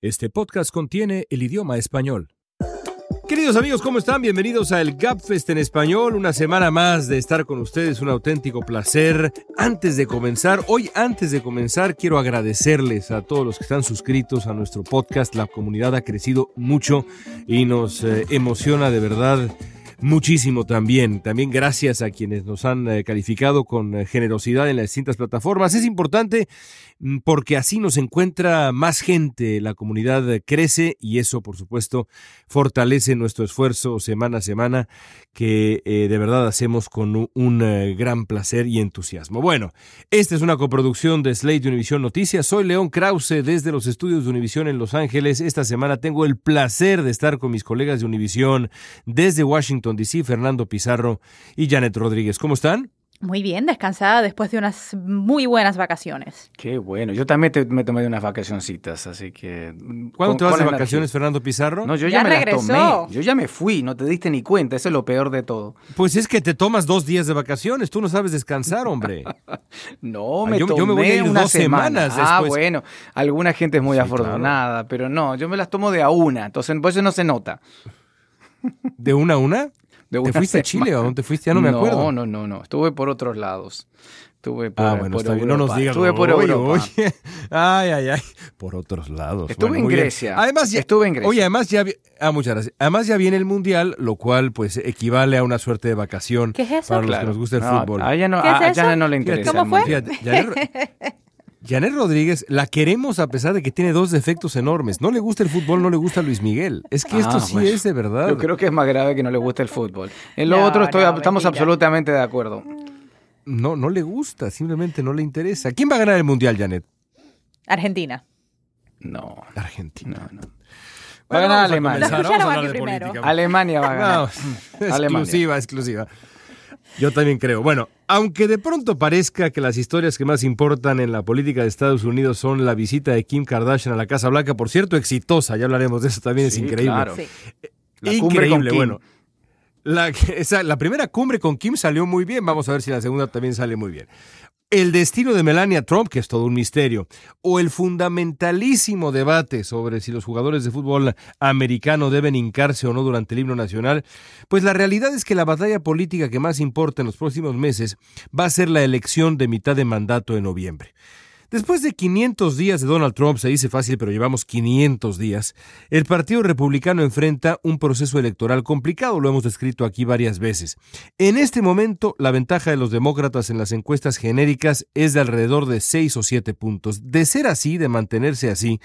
Este podcast contiene el idioma español. Queridos amigos, ¿cómo están? Bienvenidos a el Gapfest en español, una semana más de estar con ustedes, un auténtico placer. Antes de comenzar, hoy antes de comenzar, quiero agradecerles a todos los que están suscritos a nuestro podcast. La comunidad ha crecido mucho y nos eh, emociona de verdad muchísimo también. También gracias a quienes nos han eh, calificado con eh, generosidad en las distintas plataformas. Es importante Mm, porque así nos encuentra más gente, la comunidad crece y eso por supuesto fortalece nuestro esfuerzo semana a semana que eh, de verdad hacemos con un, eh, gran placer y entusiasmo. Bueno, esta es una coproducción de Slate Univisión Noticias. Soy León Krause desde los estudios de Univisión en Los Ángeles. Esta semana tengo el placer de estar con mis colegas de Univisión desde Washington, D.C., Fernando Pizarro y Janet Rodríguez. ¿Cómo están? Muy bien, descansada después de unas muy buenas vacaciones. Qué bueno. Yo también me tomé unas vacacioncitas, así que... ¿Cuándo te vas de vacaciones, Fernando Pizarro? No, yo ya, me regresó. tomé. Yo ya me fui, no te diste ni cuenta. Eso es lo peor de todo. Pues es que te tomas dos días de vacaciones. Tú no sabes descansar, hombre. no, me tomé yo me voy a ir dos semanas Ah, bueno. Alguna gente es muy afortunada, pero no, yo me las tomo de a una. Entonces, por eso no se nota. ¿De una a una? ¿Te fuiste a Chile o dónde fuiste? Ya no, me acuerdo. No, no, no, no. Estuve por otros lados. Estuve por, ah, bueno, está bien. No nos digas. Estuve por Europa. Oye, ay, ay, ay. Por otros lados. Estuve en Grecia. Además, ya, estuve en Grecia. Oye, además ya, ah, muchas gracias. Además ya viene el mundial, lo cual pues equivale a una suerte de vacación ¿Qué es eso? para los que nos gusta el fútbol. A ella no, a, eso? no le interesa. ¿Cómo fue? Janet Rodríguez la queremos a pesar de que tiene dos defectos enormes. No le gusta el fútbol, no le gusta Luis Miguel. Es que esto ah, sí es de verdad. Yo creo que es más grave que no le guste el fútbol. En lo otro estamos absolutamente de acuerdo. No, no le gusta, simplemente no le interesa. ¿Quién va a ganar el Mundial, Janet? Argentina. No. Argentina. No, Va a ganar Alemania. Alemania va a ganar. exclusiva, exclusiva. Yo también creo. Bueno, aunque de pronto parezca que las historias que más importan en la política de Estados Unidos son la visita de Kim Kardashian a la Casa Blanca, por cierto, exitosa, ya hablaremos de eso también, es increíble. Claro. La increíble, bueno. La, la primera cumbre con Kim salió muy bien, vamos a ver si la segunda también sale muy bien el destino de Melania Trump, que es todo un misterio, o el fundamentalísimo debate sobre si los jugadores de fútbol americano deben hincarse o no durante el himno nacional, pues la realidad es que la batalla política que más importa en los próximos meses va a ser la elección de mitad de mandato en noviembre. Después de 500 días de Donald Trump, se dice fácil, pero llevamos 500 días, el Partido Republicano enfrenta un proceso electoral complicado, lo hemos descrito aquí varias veces. En este momento, la ventaja de los demócratas en las encuestas genéricas es de alrededor de 6 o 7 puntos. De ser así, de mantenerse así,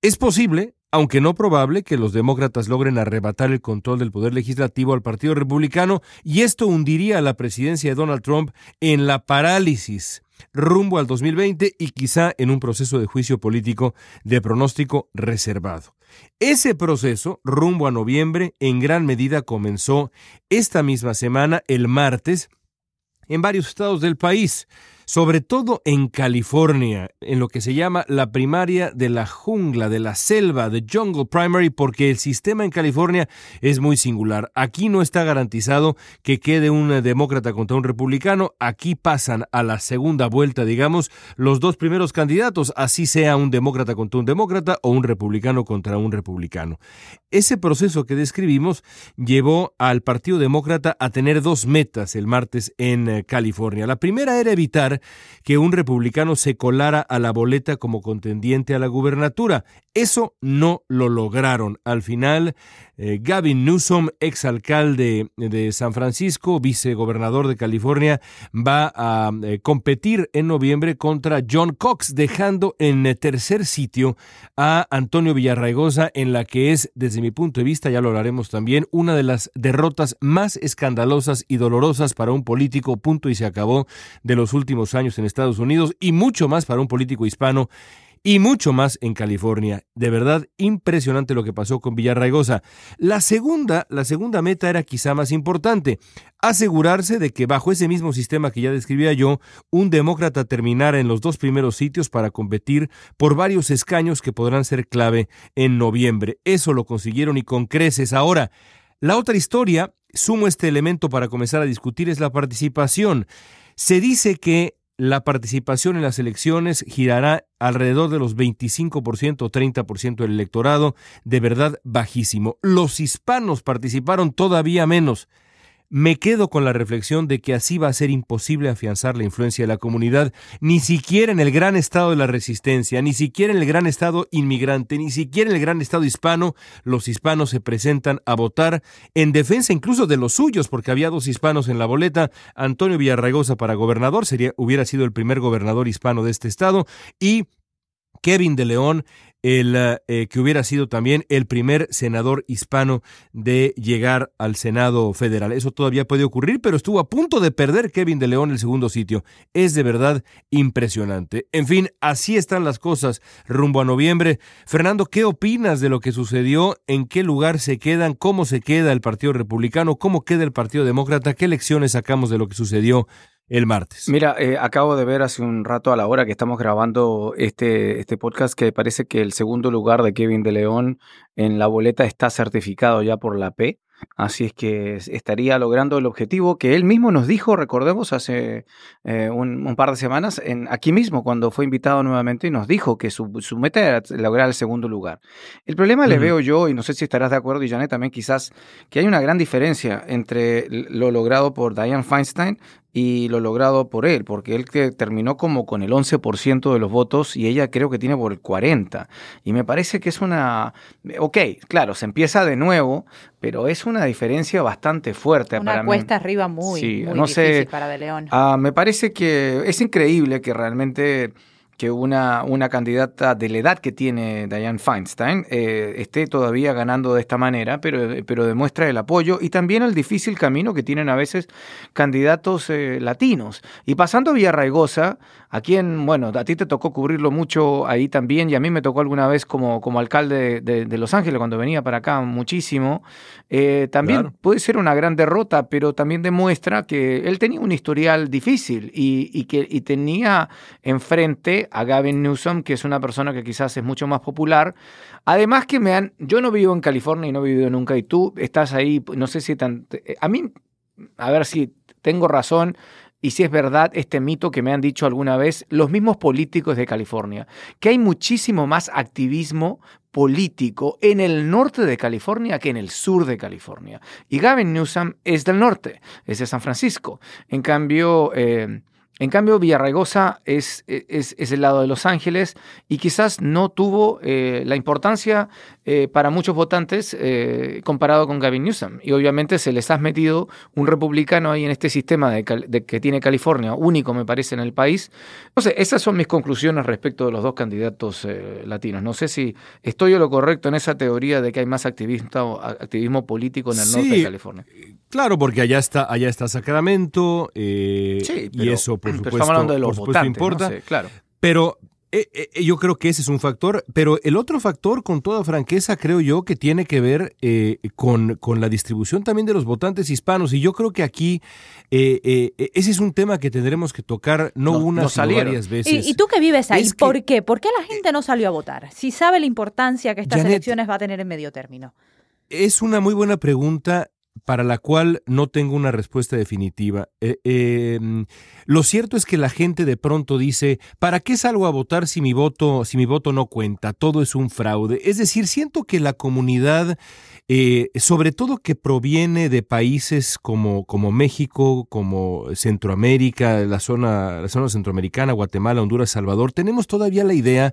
es posible, aunque no probable, que los demócratas logren arrebatar el control del poder legislativo al Partido Republicano y esto hundiría a la presidencia de Donald Trump en la parálisis rumbo al 2020 y quizá en un proceso de juicio político de pronóstico reservado. Ese proceso, rumbo a noviembre, en gran medida comenzó esta misma semana, el martes, en varios estados del país sobre todo en California, en lo que se llama la primaria de la jungla, de la selva, de Jungle Primary, porque el sistema en California es muy singular. Aquí no está garantizado que quede un demócrata contra un republicano, aquí pasan a la segunda vuelta, digamos, los dos primeros candidatos, así sea un demócrata contra un demócrata o un republicano contra un republicano. Ese proceso que describimos llevó al Partido Demócrata a tener dos metas el martes en eh, California. La primera era evitar que un republicano se colara a la boleta como contendiente a la gubernatura. Eso no lo lograron. Al final, eh, Gavin Newsom, exalcalde de San Francisco, vicegobernador de California, va a eh, competir en noviembre contra John Cox, dejando en tercer sitio a Antonio Villarraigosa en la que es, desde mi punto de vista, ya lo hablaremos también, una de las derrotas más escandalosas y dolorosas para un político, punto y se acabó, de los últimos años en Estados Unidos y mucho más para un político hispano y mucho más en California. De verdad, impresionante lo que pasó con Villarraigosa. La segunda, la segunda meta era quizá más importante, asegurarse de que bajo ese mismo sistema que ya describía yo, un demócrata terminara en los dos primeros sitios para competir por varios escaños que podrán ser clave en noviembre. Eso lo consiguieron y con creces. Ahora, la otra historia, sumo este elemento para comenzar a discutir, es la participación. Se dice que la participación en las elecciones girará alrededor de los 25% o 30% del electorado, de verdad bajísimo. Los hispanos participaron todavía menos. Me quedo con la reflexión de que así va a ser imposible afianzar la influencia de la comunidad, ni siquiera en el gran estado de la resistencia, ni siquiera en el gran estado inmigrante, ni siquiera en el gran estado hispano, los hispanos se presentan a votar en defensa incluso de los suyos, porque había dos hispanos en la boleta, Antonio Villarraigosa para gobernador, sería, hubiera sido el primer gobernador hispano de este estado, y Kevin de León el eh, que hubiera sido también el primer senador hispano de llegar al Senado federal. Eso todavía puede ocurrir, pero estuvo a punto de perder Kevin de León el segundo sitio. Es de verdad impresionante. En fin, así están las cosas rumbo a noviembre. Fernando, ¿qué opinas de lo que sucedió? ¿En qué lugar se quedan? ¿Cómo se queda el Partido Republicano? ¿Cómo queda el Partido Demócrata? ¿Qué lecciones sacamos de lo que sucedió el martes. Mira, eh, acabo de ver hace un rato a la hora que estamos grabando este, este podcast que parece que el segundo lugar de Kevin de León en la boleta está certificado ya por la P. Así es que estaría logrando el objetivo que él mismo nos dijo, recordemos, hace eh, un, par de semanas, en, aquí mismo, cuando fue invitado nuevamente, y nos dijo que su, meta era lograr el segundo lugar. El problema le veo yo, y no sé si estarás de acuerdo, y Janet también quizás, que hay una gran diferencia entre lo logrado por Diane Feinstein y lo logrado por él, porque él que terminó como con el 11% de los votos y ella creo que tiene por el 40%. Y me parece que es una... Ok, claro, se empieza de nuevo, pero es una diferencia bastante fuerte. Una cuesta arriba muy, muy difícil para De León. Ah, me parece que es increíble que realmente que una, una candidata de la edad que tiene Diane Feinstein eh, esté todavía ganando de esta manera, pero, pero demuestra el apoyo y también el difícil camino que tienen a veces candidatos eh, latinos. Y pasando a Villarraigosa, a quien, bueno, a ti te tocó cubrirlo mucho ahí también y a mí me tocó alguna vez como, como alcalde de, Los Ángeles cuando venía para acá muchísimo, eh, también puede ser una gran derrota, pero también demuestra que él tenía un historial difícil y, y que y tenía enfrente a Gavin Newsom, que es una persona que quizás es mucho más popular. Además que me han, yo no vivo en California y no he vivido nunca, y tú estás ahí, no sé si tan, a mí, a ver si tengo razón, y si es verdad este mito que me han dicho alguna vez los mismos políticos de California, que hay muchísimo más activismo político en el norte de California que en el sur de California. Y Gavin Newsom es del norte, es de San Francisco. En cambio, eh, en cambio, Villarraigosa es, es, es, el lado de Los Ángeles y quizás no tuvo eh, la importancia eh, para muchos votantes eh, comparado con Gavin Newsom. Y obviamente se les ha metido un republicano ahí en este sistema de, que tiene California, único me parece en el país. No sé, esas son mis conclusiones respecto de los dos candidatos latinos. No sé si estoy o lo correcto en esa teoría de que hay más activismo, activismo político en el norte de California. Claro, porque allá está, allá está Sacramento sí, y eso por supuesto, estamos hablando de los votantes, importa. claro. Pero eh, eh, yo creo que ese es un factor, pero el otro factor, con toda franqueza, creo yo que tiene que ver eh, con, con, la distribución también de los votantes hispanos. Y yo creo que aquí ese es un tema que tendremos que tocar no, una, sino varias veces. ¿Y, tú que vives ahí, ¿por qué? ¿Por qué la gente no salió a votar? Si sabe la importancia que estas elecciones va a tener en medio término. Es una muy buena pregunta para la cual no tengo una respuesta definitiva. Eh, em, lo cierto es que la gente de pronto dice, ¿para qué salgo a votar si mi voto, si mi voto no cuenta? Todo es un fraude. Es decir, siento que la comunidad, eh, sobre todo que proviene de países como, como México, como Centroamérica, la zona, la zona centroamericana, Guatemala, Honduras, Salvador, tenemos todavía la idea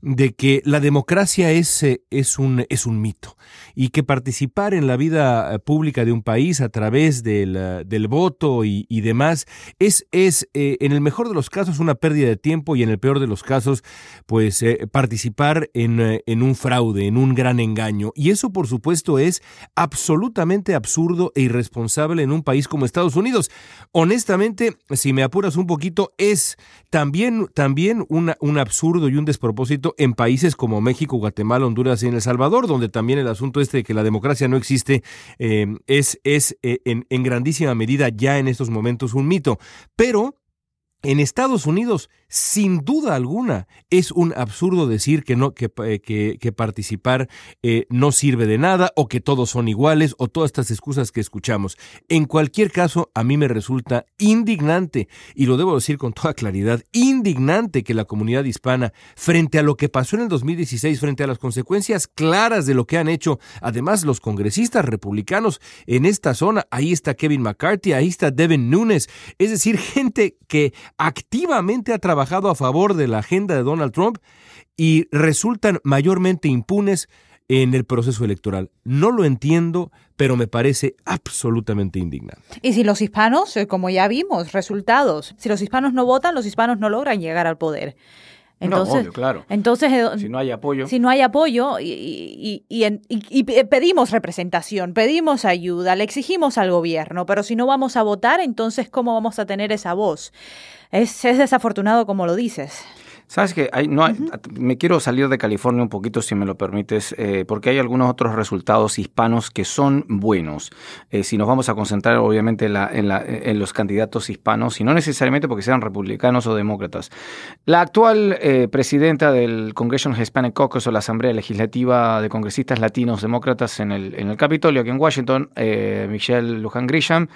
de que la democracia es, eh, es, un, es un mito y que participar en la vida eh, pública de un país a través del, eh, del voto y, demás es, es en el mejor de los casos una pérdida de tiempo y en el peor de los casos pues participar en, en un fraude, en un gran engaño. Y eso por supuesto es absolutamente absurdo e irresponsable en un país como Estados Unidos. Honestamente, si me apuras un poquito, es también, también un absurdo y un despropósito en países como México, Guatemala, Honduras y en El Salvador, donde también el asunto este de que la democracia no existe eh, es, es eh, en, en grandísima medida ya en estos momentos un mito. Pero en Estados Unidos, sin duda alguna, es un absurdo decir que, no, que, eh, que, participar eh, no sirve de nada o que todos son iguales o todas estas excusas que escuchamos. En cualquier caso, a mí me resulta indignante, y lo debo decir con toda claridad, indignante que la comunidad hispana, frente a lo que pasó en el 2016, frente a las consecuencias claras de lo que han hecho, además los congresistas republicanos en esta zona, ahí está Kevin McCarthy, ahí está Devin Nunes, es decir, gente que activamente ha trabajado a favor de la agenda de Donald Trump y resultan mayormente impunes en el proceso electoral. No lo entiendo, pero me parece absolutamente indignante. Y si los hispanos, eh, como ya vimos, resultados, si los hispanos no votan, los hispanos no logran llegar al poder. Entonces, claro. Entonces, si no hay apoyo. Si no hay apoyo y, y, pedimos representación, pedimos ayuda, le exigimos al gobierno, pero si no vamos a votar, entonces, ¿cómo vamos a tener esa voz? Es, es desafortunado como lo dices. Sabes que no me quiero salir de California un poquito, si me lo permites, eh, porque hay algunos otros resultados hispanos que son buenos. Eh, si nos vamos a concentrar, obviamente, en, la, en, los candidatos hispanos, y no necesariamente porque sean republicanos o demócratas. La actual eh, presidenta del Congressional Hispanic Caucus o la Asamblea Legislativa de Congresistas Latinos Demócratas en el, en el Capitolio, aquí en Washington, Michelle Lujan Grisham,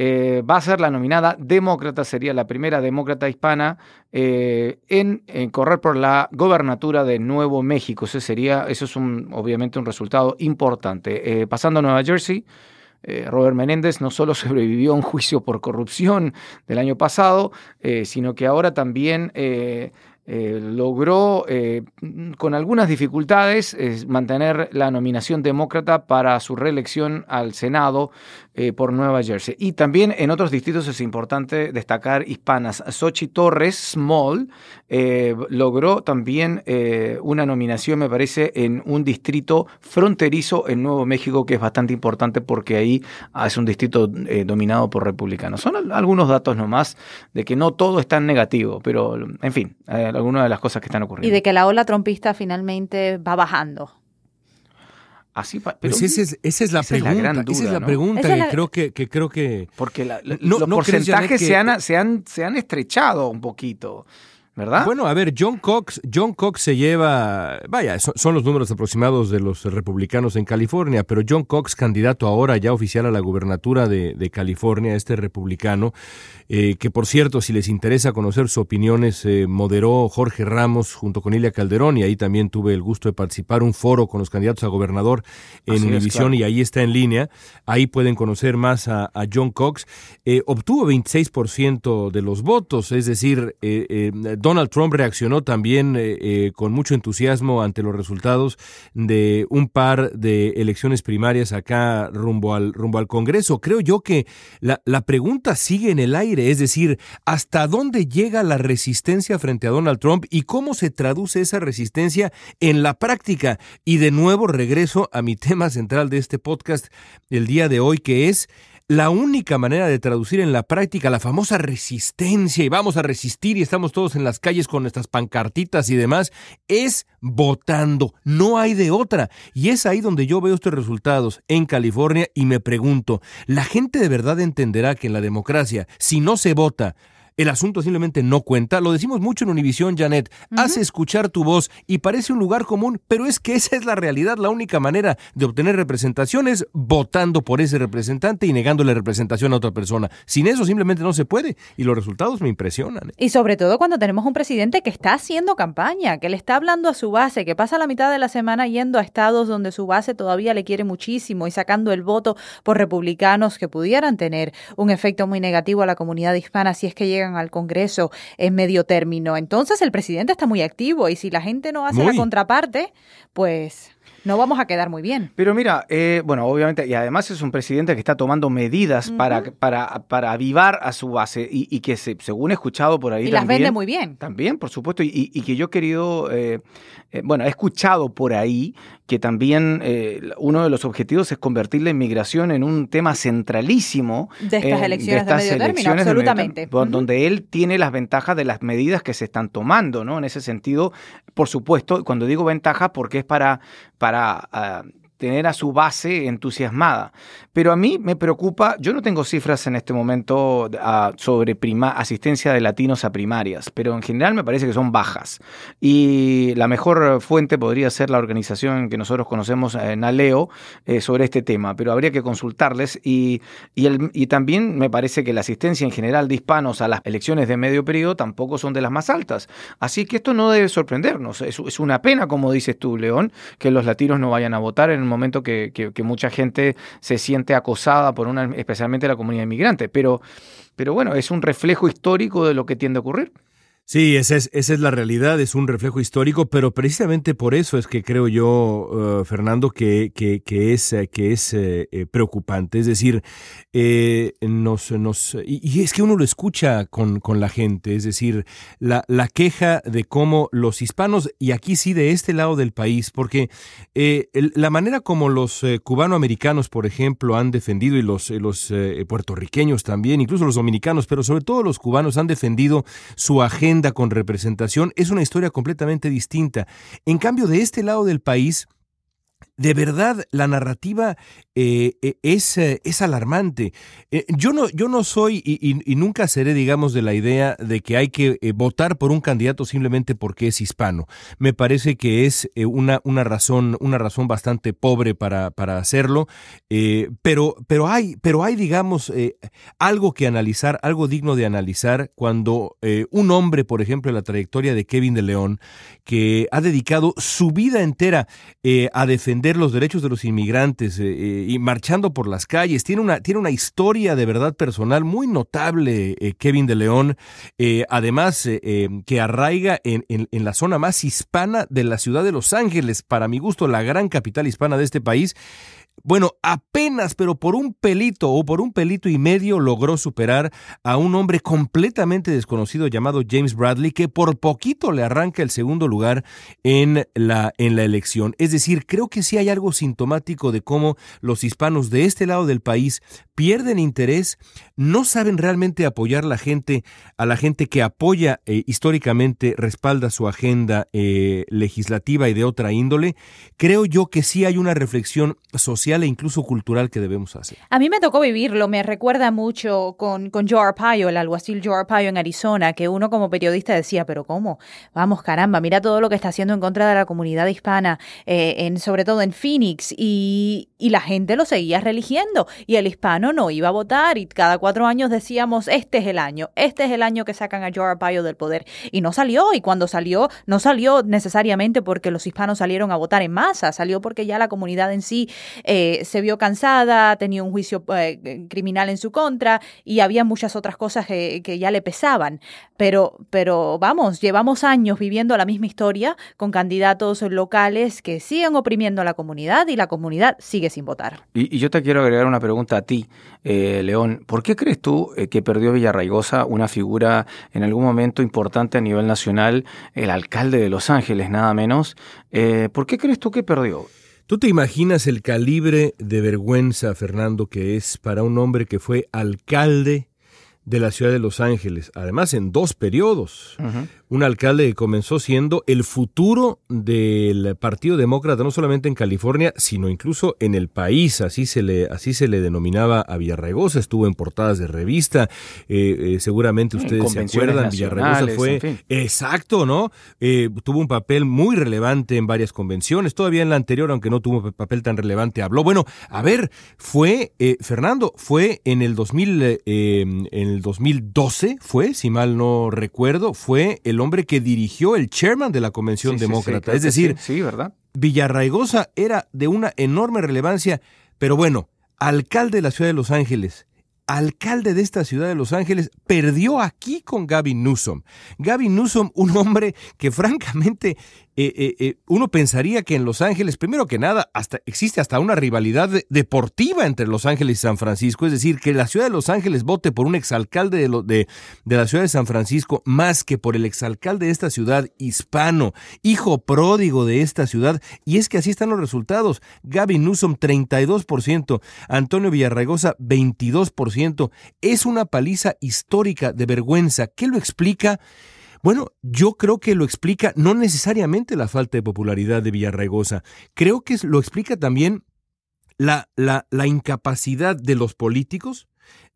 eh, va a ser la nominada demócrata, sería la primera demócrata hispana eh, en, correr por la gobernatura de Nuevo México. Eso, sería, eso es un, obviamente un resultado importante. Eh, pasando a Nueva Jersey. Robert Menéndez no solo sobrevivió a un juicio por corrupción del año pasado, sino que ahora también logró, con algunas dificultades, mantener la nominación demócrata para su reelección al Senado eh, por Nueva Jersey. Y también en otros distritos es importante destacar hispanas. Sochi Torres Small logró también una nominación, me parece, en un distrito fronterizo en Nuevo México, que es bastante importante porque ahí ah, es un distrito dominado por republicanos. Son algunos datos nomás de que no todo es tan negativo, pero en fin algunas de las cosas que están ocurriendo. Y de que la ola trompista finalmente va bajando. Así, pero pues esa, es, esa es la pregunta. esa es la pregunta que, creo que, que, creo que. Porque los porcentajes se, han, se, han, se han estrechado un poquito. ¿Verdad? Bueno, a ver, John Cox, John Cox se lleva, vaya, son, los números aproximados de los republicanos en California, pero John Cox, candidato ahora ya oficial a la gubernatura de, California, este republicano, eh, que por cierto, si les interesa conocer sus opiniones, eh, moderó Jorge Ramos junto con Ilia Calderón y ahí también tuve el gusto de participar un foro con los candidatos a gobernador en Univisión y ahí está en línea. Ahí pueden conocer más a, John Cox. Eh, obtuvo 26% de los votos, es decir, eh, Donald Trump reaccionó también eh, eh, con mucho entusiasmo ante los resultados de un par de elecciones primarias acá rumbo al, rumbo al Congreso. Creo yo que la, la pregunta sigue en el aire, es decir, ¿hasta dónde llega la resistencia frente a Donald Trump y cómo se traduce esa resistencia en la práctica? Y de nuevo regreso a mi tema central de este podcast el día de hoy, que es la única manera de traducir en la práctica la famosa resistencia y vamos a resistir y estamos todos en las calles con nuestras pancartitas y demás es votando. No hay de otra. Y es ahí donde yo veo estos resultados en California y me pregunto, ¿la gente de verdad entenderá que en la democracia, si no se vota, el asunto simplemente no cuenta. Lo decimos mucho en Univisión, Janet. Hace escuchar tu voz y parece un lugar común, pero es que esa es la realidad. La única manera de obtener representación es votando por ese representante y negándole representación a otra persona. Sin eso simplemente no se puede. Y los resultados me impresionan. ¿eh? Y sobre todo cuando tenemos un presidente que está haciendo campaña, que le está hablando a su base, que pasa la mitad de la semana yendo a estados donde su base todavía le quiere muchísimo y sacando el voto por republicanos que pudieran tener un efecto muy negativo a la comunidad hispana si es que llegan al Congreso en medio término. Entonces el presidente está muy activo y si la gente no hace la contraparte, pues no vamos a quedar muy bien. Pero mira, eh, bueno, obviamente, y además es un presidente que está tomando medidas para, para, para avivar a su base y, que se, según he escuchado por ahí... Y las vende muy bien. También, por supuesto, y, que yo he querido, eh, eh, bueno, he escuchado por ahí que también uno de los objetivos es convertir la inmigración en un tema centralísimo de estas elecciones de, medio término, absolutamente. Donde él tiene las ventajas de las medidas que se están tomando, ¿no? En ese sentido, por supuesto, cuando digo ventaja, porque es para para, ah, tener a su base entusiasmada. Pero a mí me preocupa, yo no tengo cifras en este momento ah, sobre asistencia de latinos a primarias, pero en general me parece que son bajas. Y la mejor fuente podría ser la organización que nosotros conocemos en Aleo eh, sobre este tema, pero habría que consultarles. Y, y, también me parece que la asistencia en general de hispanos a las elecciones de medio periodo tampoco son de las más altas. Así que esto no debe sorprendernos. Es, es una pena, como dices tú, León, que los latinos no vayan a votar en momento que, que, mucha gente se siente acosada por una, especialmente la comunidad inmigrante. Pero, pero bueno, es un reflejo histórico de lo que tiende a ocurrir. Sí, esa es, esa es la realidad, es un reflejo histórico, pero precisamente por eso es que creo yo, uh, Fernando, que, que, que, es, que es eh, eh, preocupante. Es decir, eh, nos, nos, y, es que uno lo escucha con, con la gente, es decir, la, la, queja de cómo los hispanos, y aquí sí de este lado del país, porque la manera como los cubanoamericanos, por ejemplo, han defendido, y los, los puertorriqueños también, incluso los dominicanos, pero sobre todo los cubanos han defendido su agenda con representación es una historia completamente distinta. En cambio, de este lado del país, de verdad la narrativa eh, eh, es, eh, es, alarmante. yo, no, yo no soy y, nunca seré, digamos, de la idea de que hay que votar por un candidato simplemente porque es hispano. Me parece que es una, una, razón, una razón bastante pobre para, para hacerlo, pero, pero, hay, pero hay, digamos, algo que analizar, algo digno de analizar cuando un hombre, por ejemplo, en la trayectoria de Kevin de León, que ha dedicado su vida entera a defender los derechos de los inmigrantes eh, eh, y marchando por las calles. Tiene una, tiene una historia de verdad personal muy notable, eh, Kevin de León, además que arraiga en, en, la zona más hispana de la ciudad de Los Ángeles, para mi gusto la gran capital hispana de este país. Bueno, apenas, pero por un pelito o por un pelito y medio logró superar a un hombre completamente desconocido llamado James Bradley, que por poquito le arranca el segundo lugar en la, en la elección. Es decir, creo que sí hay algo sintomático de cómo los hispanos de este lado del país pierden interés, no saben realmente apoyar la gente, a la gente que apoya eh, históricamente, respalda su agenda eh, legislativa y de otra índole. Creo yo que sí hay una reflexión social e incluso cultural que debemos hacer. A mí me tocó vivirlo, me recuerda mucho con, con Joe Arpaio, el alguacil Joe Arpaio en Arizona, que uno como periodista decía, pero ¿cómo? Vamos, caramba, mira todo lo que está haciendo en contra de la comunidad hispana, eh, sobre todo en Phoenix, y, y la gente lo seguía religiendo, y el hispano no, iba a votar y cada cuatro años decíamos, este es el año, este es el año que sacan a Joe Arpaio del poder. Y no salió, y cuando salió, no salió necesariamente porque los hispanos salieron a votar en masa, salió porque ya la comunidad en sí eh, se vio cansada, tenía un juicio eh, criminal en su contra y había muchas otras cosas que, que ya le pesaban. Pero, pero vamos, llevamos años viviendo la misma historia con candidatos locales que siguen oprimiendo a la comunidad y la comunidad sigue sin votar. Y, yo te quiero agregar una pregunta a ti. Eh, León, ¿por qué crees tú eh, que perdió Villarraigosa una figura en algún momento importante a nivel nacional, el alcalde de Los Ángeles, nada menos? Eh, ¿Por qué crees tú que perdió? ¿Tú te imaginas el calibre de vergüenza, Fernando, que es para un hombre que fue alcalde de la ciudad de Los Ángeles, además en dos periodos. Un alcalde que comenzó siendo el futuro del Partido Demócrata, no solamente en California, sino incluso en el país. Así se le, así se le denominaba a Villarregosa, estuvo en portadas de revista. Eh, eh, seguramente ustedes se acuerdan, Villarregosa fue. Exacto, ¿no? Eh, tuvo un papel muy relevante en varias convenciones. Todavía en la anterior, aunque no tuvo papel tan relevante, habló. Bueno, a ver, fue, Fernando, fue en el 2000, en el 2012 fue, si mal no recuerdo, fue el hombre que dirigió el chairman de la Convención Demócrata. es decir, sí, ¿verdad? Villarraigosa era de una enorme relevancia, pero bueno, alcalde de la ciudad de Los Ángeles, alcalde de esta ciudad de Los Ángeles, perdió aquí con Gavin Newsom. Gavin Newsom, un hombre que francamente eh, eh, eh, uno pensaría que en Los Ángeles, primero que nada, hasta existe hasta una rivalidad deportiva entre Los Ángeles y San Francisco, es decir, que la ciudad de Los Ángeles vote por un exalcalde de, de, la ciudad de San Francisco más que por el exalcalde de esta ciudad hispano, hijo pródigo de esta ciudad, y es que así están los resultados. Gavin Newsom 32%, Antonio Villarraigosa 22%. Es una paliza histórica de vergüenza. ¿Qué lo explica? Bueno, yo creo que lo explica no necesariamente la falta de popularidad de Villarraigosa, creo que lo explica también la, la, la incapacidad de los políticos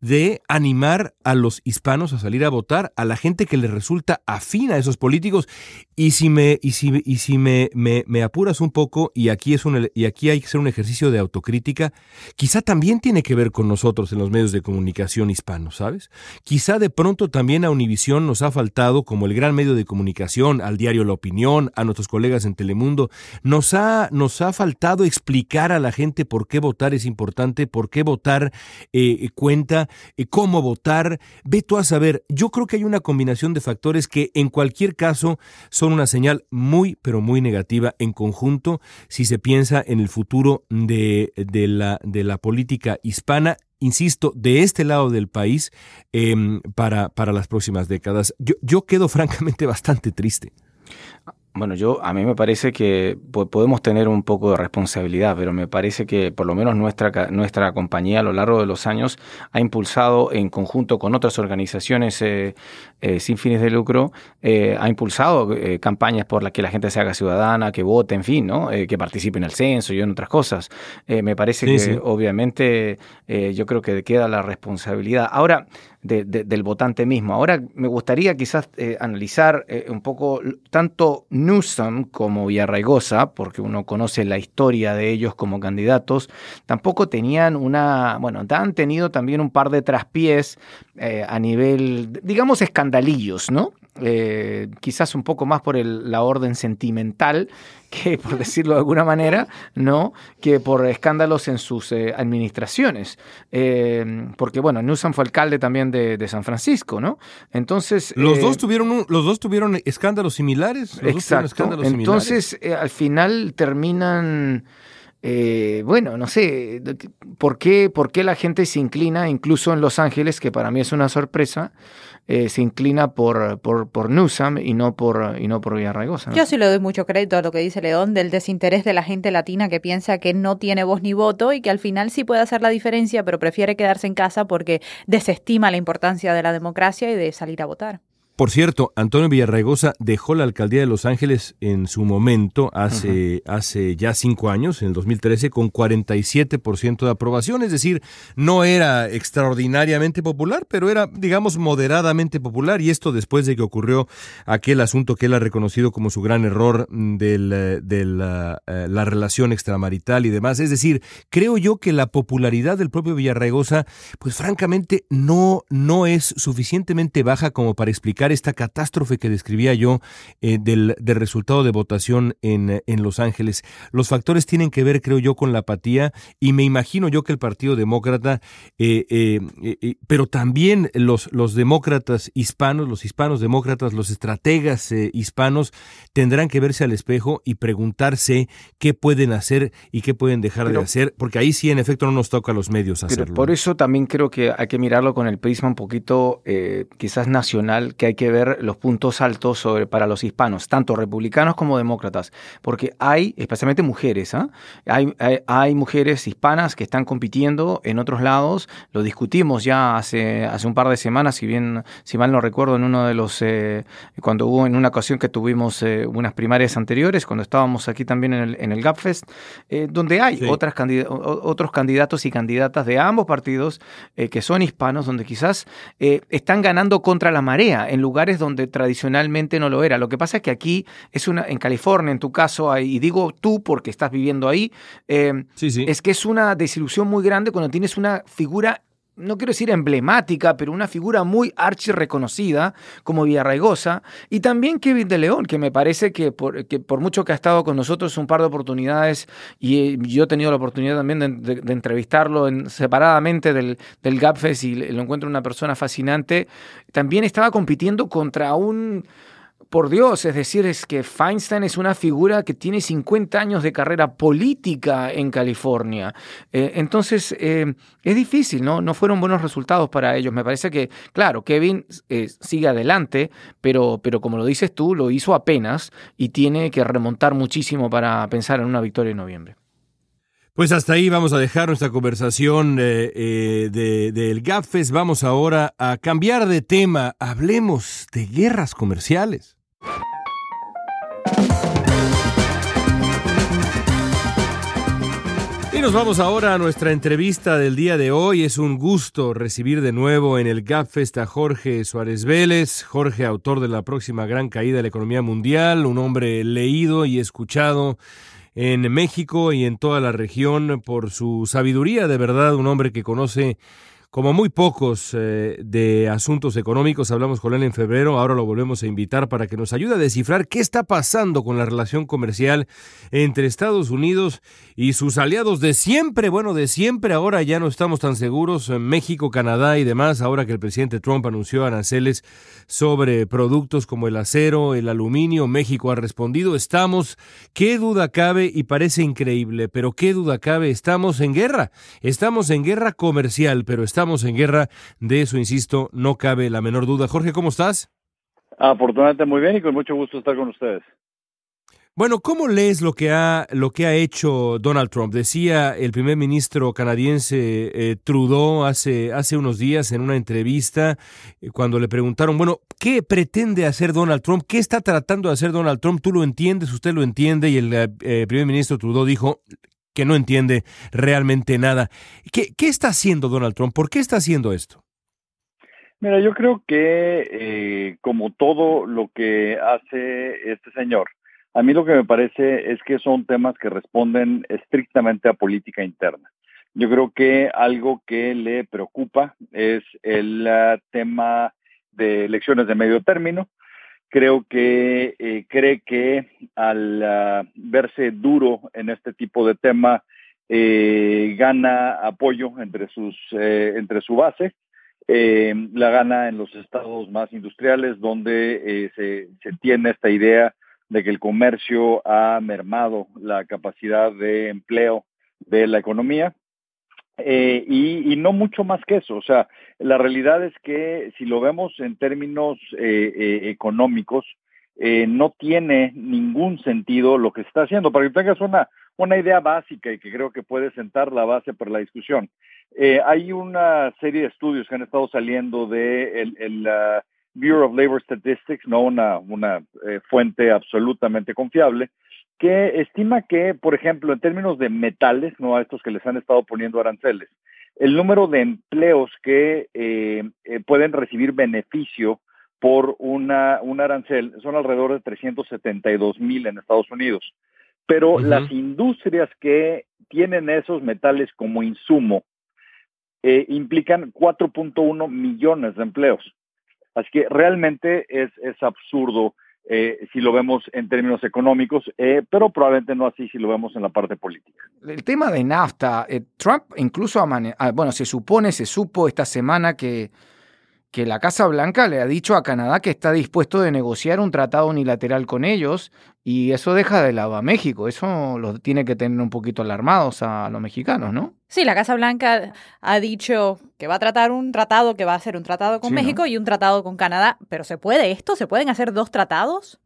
de animar a los hispanos a salir a votar, a la gente que les resulta afín a esos políticos. Y si me, y si, y si me, me, apuras un poco, y aquí, es un, y aquí hay que hacer un ejercicio de autocrítica, quizá también tiene que ver con nosotros en los medios de comunicación hispanos, ¿sabes? Quizá de pronto también a Univisión nos ha faltado, como el gran medio de comunicación, al diario La Opinión, a nuestros colegas en Telemundo, nos ha, nos ha faltado explicar a la gente por qué votar es importante, por qué votar eh, cuenta cómo votar, ve tú a saber. Yo creo que hay una combinación de factores que en cualquier caso son una señal muy, pero muy negativa en conjunto si se piensa en el futuro de, de, la, de la política hispana insisto, de este lado del país eh, para, para las próximas décadas. Yo, yo quedo francamente bastante triste. Bueno, yo a mí me parece que podemos tener un poco de responsabilidad, pero me parece que por lo menos nuestra, nuestra compañía a lo largo de los años ha impulsado en conjunto con otras organizaciones eh, eh, sin fines de lucro, eh, ha impulsado campañas por las que la gente se haga ciudadana, que vote, en fin, ¿no? que participe en el censo y en otras cosas. me parece que obviamente yo creo que queda la responsabilidad. Ahora, del votante mismo. Ahora me gustaría quizás eh, analizar eh, un poco tanto Newsom como Villarraigosa, porque uno conoce la historia de ellos como candidatos, tampoco tenían una, bueno, han tenido también un par de traspiés eh, a nivel, digamos, escandalillos, ¿no? Quizás un poco más por la orden sentimental, que por decirlo de alguna manera, no, que por escándalos en sus eh, administraciones. Eh, porque bueno, Newsom fue alcalde también de, San Francisco, ¿no? Entonces. Los dos tuvieron los dos tuvieron escándalos similares. exacto. Entonces, al final terminan. bueno, no sé, ¿por qué, ¿por qué la gente se inclina, incluso en Los Ángeles, que para mí es una sorpresa, eh, se inclina por, por, por, Newsom y no por, y no por Villarraigosa. Yo sí le doy mucho crédito a lo que dice León del desinterés de la gente latina que piensa que no tiene voz ni voto y que al final sí puede hacer la diferencia, pero prefiere quedarse en casa porque desestima la importancia de la democracia y de salir a votar. Por cierto, Antonio Villarraigosa dejó la alcaldía de Los Ángeles en su momento, hace, hace ya cinco años, en el 2013, con 47% de aprobación, es decir, no era extraordinariamente popular, pero era, digamos, moderadamente popular, y esto después de que ocurrió aquel asunto que él ha reconocido como su gran error de la, eh, la relación extramarital y demás. Es decir, creo yo que la popularidad del propio Villarraigosa, pues francamente no, no es suficientemente baja como para explicar esta catástrofe que describía yo eh, del, resultado de votación en, en, Los Ángeles. Los factores tienen que ver, creo yo, con la apatía y me imagino yo que el Partido Demócrata, eh, eh, pero también los, los demócratas hispanos, los hispanos demócratas, los estrategas hispanos, tendrán que verse al espejo y preguntarse qué pueden hacer y qué pueden dejar de hacer, porque ahí sí, en efecto, no nos toca a los medios hacerlo. por eso también creo que hay que mirarlo con el prisma un poquito quizás nacional, que hay que ver los puntos altos sobre, para los hispanos, tanto republicanos como demócratas, porque hay, especialmente mujeres, ¿ah? hay, hay, mujeres hispanas que están compitiendo en otros lados, lo discutimos ya hace, hace un par de semanas, si bien, si mal no recuerdo, en uno de los, eh, cuando hubo en una ocasión que tuvimos eh, unas primarias anteriores, cuando estábamos aquí también en el, en el GapFest, eh, donde hay otras otros candidatos y candidatas de ambos partidos que son hispanos, donde quizás están ganando contra la marea en lugares donde tradicionalmente no lo era. Lo que pasa es que aquí es una, en California, en tu caso, y digo tú porque estás viviendo ahí, eh, es que es una desilusión muy grande cuando tienes una figura no quiero decir emblemática, pero una figura muy archi reconocida como Villarraigosa, y también Kevin de León, que me parece que por, mucho que ha estado con nosotros un par de oportunidades, y eh, yo he tenido la oportunidad también de, entrevistarlo en, separadamente del, del Gapfest y lo encuentro una persona fascinante, también estaba compitiendo contra un por Dios, es decir, es que Feinstein es una figura que tiene 50 años de carrera política en California. Eh, entonces, eh, es difícil, ¿no? No fueron buenos resultados para ellos. Me parece que, claro, Kevin eh, sigue adelante, pero, pero como lo dices tú, lo hizo apenas y tiene que remontar muchísimo para pensar en una victoria en noviembre. Pues hasta ahí vamos a dejar nuestra conversación del de, GAFES. Vamos ahora a cambiar de tema. Hablemos de guerras comerciales. Nos vamos ahora a nuestra entrevista del día de hoy. Es un gusto recibir de nuevo en el GapFest a Jorge Suárez Vélez. Jorge, autor de la próxima gran caída de la economía mundial, un hombre leído y escuchado en México y en toda la región por su sabiduría, de verdad, un hombre que conoce como muy pocos eh, de asuntos económicos, hablamos con él en febrero, ahora lo volvemos a invitar para que nos ayude a descifrar qué está pasando con la relación comercial entre Estados Unidos y sus aliados de siempre, bueno, de siempre, ahora ya no estamos tan seguros, en México, Canadá y demás, ahora que el presidente Trump anunció aranceles sobre productos como el acero, el aluminio, México ha respondido, estamos, qué duda cabe, y parece increíble, pero qué duda cabe, estamos en guerra, estamos en guerra comercial, pero estamos estamos en guerra, de eso, insisto, no cabe la menor duda. Jorge, ¿cómo estás? Afortunadamente muy bien y con mucho gusto estar con ustedes. Bueno, ¿cómo lees lo que ha lo que ha hecho Donald Trump? Decía el primer ministro canadiense eh, Trudeau hace hace unos días en una entrevista eh, cuando le preguntaron, bueno, ¿qué pretende hacer Donald Trump? ¿Qué está tratando de hacer Donald Trump? ¿Tú lo entiendes? ¿Usted lo entiende? Y el eh, primer ministro Trudeau dijo, que no entiende realmente nada. ¿Qué, ¿Qué, está haciendo Donald Trump? ¿Por qué está haciendo esto? Mira, yo creo que eh, como todo lo que hace este señor, a mí lo que me parece es que son temas que responden estrictamente a política interna. Yo creo que algo que le preocupa es el uh, tema de elecciones de medio término, creo que eh, cree que al uh, verse duro en este tipo de tema eh, gana apoyo entre sus eh, entre su base la gana en los estados más industriales donde se, se tiene esta idea de que el comercio ha mermado la capacidad de empleo de la economía eh, y, y, no mucho más que eso. O sea, la realidad es que si lo vemos en términos eh, eh, económicos, eh, no tiene ningún sentido lo que está haciendo. Para que tengas una, una idea básica y que creo que puede sentar la base para la discusión. Eh, hay una serie de estudios que han estado saliendo de el, el uh, Bureau of Labor Statistics, no una, una eh, fuente absolutamente confiable, que estima que, por ejemplo, en términos de metales, no a estos que les han estado poniendo aranceles, el número de empleos que eh, eh, pueden recibir beneficio por una, un arancel son alrededor de 372 mil en Estados Unidos. Pero uh -huh. las industrias que tienen esos metales como insumo eh, implican 4.1 millones de empleos. Así que realmente es, es absurdo eh, si lo vemos en términos económicos, eh, pero probablemente no así si lo vemos en la parte política. El tema de NAFTA, eh, Trump incluso, ah, bueno, se supone, se supo esta semana que, que la Casa Blanca le ha dicho a Canadá que está dispuesto de negociar un tratado unilateral con ellos y eso deja de lado a México. Eso los tiene que tener un poquito alarmados a los mexicanos, ¿no? Sí, la Casa Blanca ha dicho que va a tratar un tratado, que va a hacer un tratado con sí, México ¿no? y un tratado con Canadá. ¿Pero se puede esto? ¿Se pueden hacer dos tratados?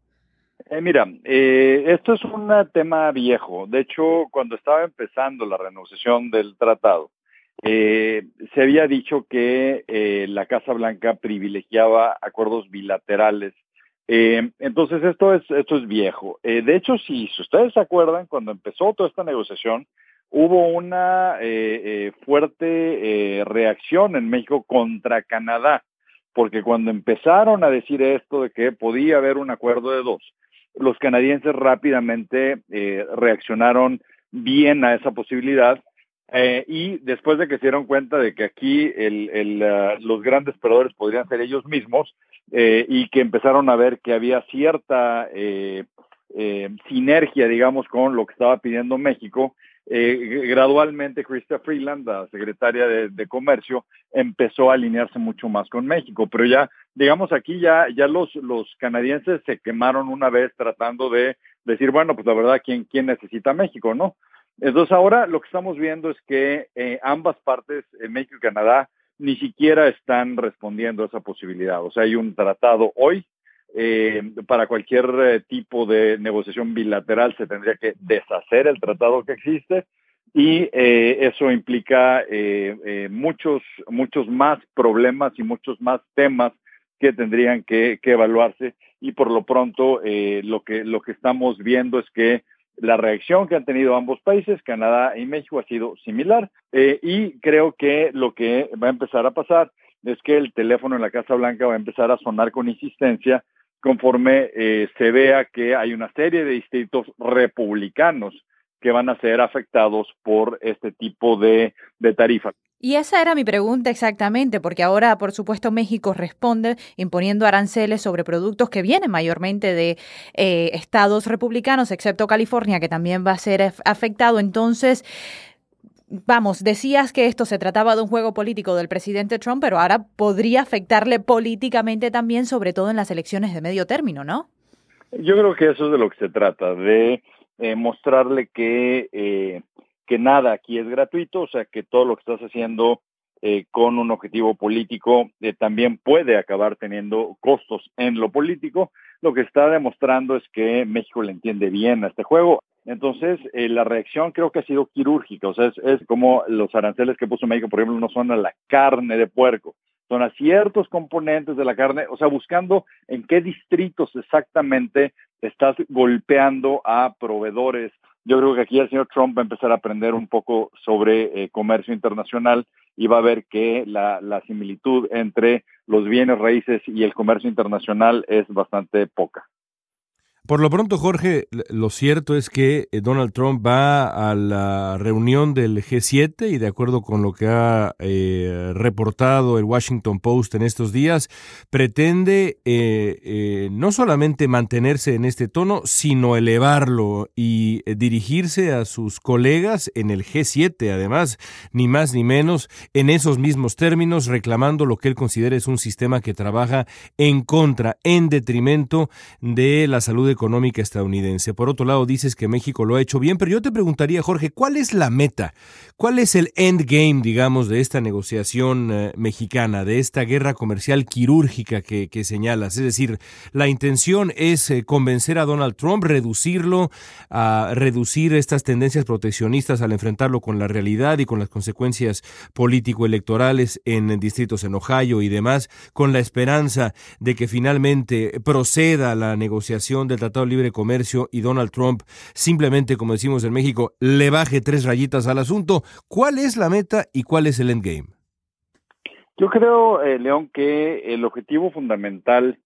Eh, mira, eh, esto es un tema viejo. De hecho, cuando estaba empezando la renegociación del tratado, eh, se había dicho que eh, la Casa Blanca privilegiaba acuerdos bilaterales. Eh, entonces esto es esto es viejo. de hecho, si, si ustedes se acuerdan, cuando empezó toda esta negociación, hubo una eh, eh, fuerte eh, reacción en México contra Canadá, porque cuando empezaron a decir esto de que podía haber un acuerdo de dos, los canadienses rápidamente reaccionaron bien a esa posibilidad y después de que se dieron cuenta de que aquí el, uh, los grandes perdedores podrían ser ellos mismos y que empezaron a ver que había cierta sinergia, digamos, con lo que estaba pidiendo México, eh, gradualmente Krista Freeland, la secretaria de, Comercio, empezó a alinearse mucho más con México. Pero ya, digamos, aquí ya, ya los, los canadienses se quemaron una vez tratando de decir, bueno, pues la verdad, ¿quién, quién necesita México, no? Entonces ahora lo que estamos viendo es que eh, ambas partes, eh, México y Canadá, ni siquiera están respondiendo a esa posibilidad. O sea, hay un tratado hoy eh, para cualquier tipo de negociación bilateral se tendría que deshacer el tratado que existe y eso implica muchos muchos más problemas y muchos más temas que tendrían que, que evaluarse y por lo pronto lo que lo que estamos viendo es que La reacción que han tenido ambos países, Canadá y México, ha sido similar eh, y creo que lo que va a empezar a pasar es que el teléfono en la Casa Blanca va a empezar a sonar con insistencia conforme eh, se vea que hay una serie de distritos republicanos que van a ser afectados por este tipo de, de tarifas. Y esa era mi pregunta exactamente, porque ahora, por supuesto, México responde imponiendo aranceles sobre productos que vienen mayormente de eh, estados republicanos, excepto California, que también va a ser afectado. Entonces, vamos, decías que esto se trataba de un juego político del presidente Trump, pero ahora podría afectarle políticamente también, sobre todo en las elecciones de medio término, ¿no? Yo creo que eso es de lo que se trata, de eh, mostrarle que eh, que nada aquí es gratuito, o sea que todo lo que estás haciendo eh, con un objetivo político eh, también puede acabar teniendo costos en lo político. Lo que está demostrando es que México le entiende bien a este juego. Entonces, eh, la reacción creo que ha sido quirúrgica, o sea, es, es, como los aranceles que puso México, por ejemplo, no son a la carne de puerco, son a ciertos componentes de la carne, o sea, buscando en qué distritos exactamente estás golpeando a proveedores yo creo que aquí el señor Trump va a empezar a aprender un poco sobre eh, comercio internacional y va a ver que la, la similitud entre los bienes raíces y el comercio internacional es bastante poca. Por lo pronto, Jorge, lo cierto es que eh, Donald Trump va a la reunión del G7 y de acuerdo con lo que ha eh, reportado el Washington Post en estos días, pretende eh, no solamente mantenerse en este tono, sino elevarlo y dirigirse a sus colegas en el G7, además, ni más ni menos, en esos mismos términos, reclamando lo que él considera es un sistema que trabaja en contra, en detrimento de la salud económica estadounidense. Por otro lado, dices que México lo ha hecho bien, pero yo te preguntaría, Jorge, ¿cuál es la meta? ¿Cuál es el endgame, digamos, de esta negociación eh, mexicana, de esta guerra comercial quirúrgica que, señalas? Es decir, la intención es eh, convencer a Donald Trump, reducirlo, a reducir estas tendencias proteccionistas al enfrentarlo con la realidad y con las consecuencias político-electorales en distritos en Ohio y demás, con la esperanza de que finalmente proceda la negociación del Tratado Libre Comercio y Donald Trump simplemente, como decimos en México, le baje tres rayitas al asunto. ¿Cuál es la meta y cuál es el endgame? Yo creo, eh, León, que el objetivo fundamental,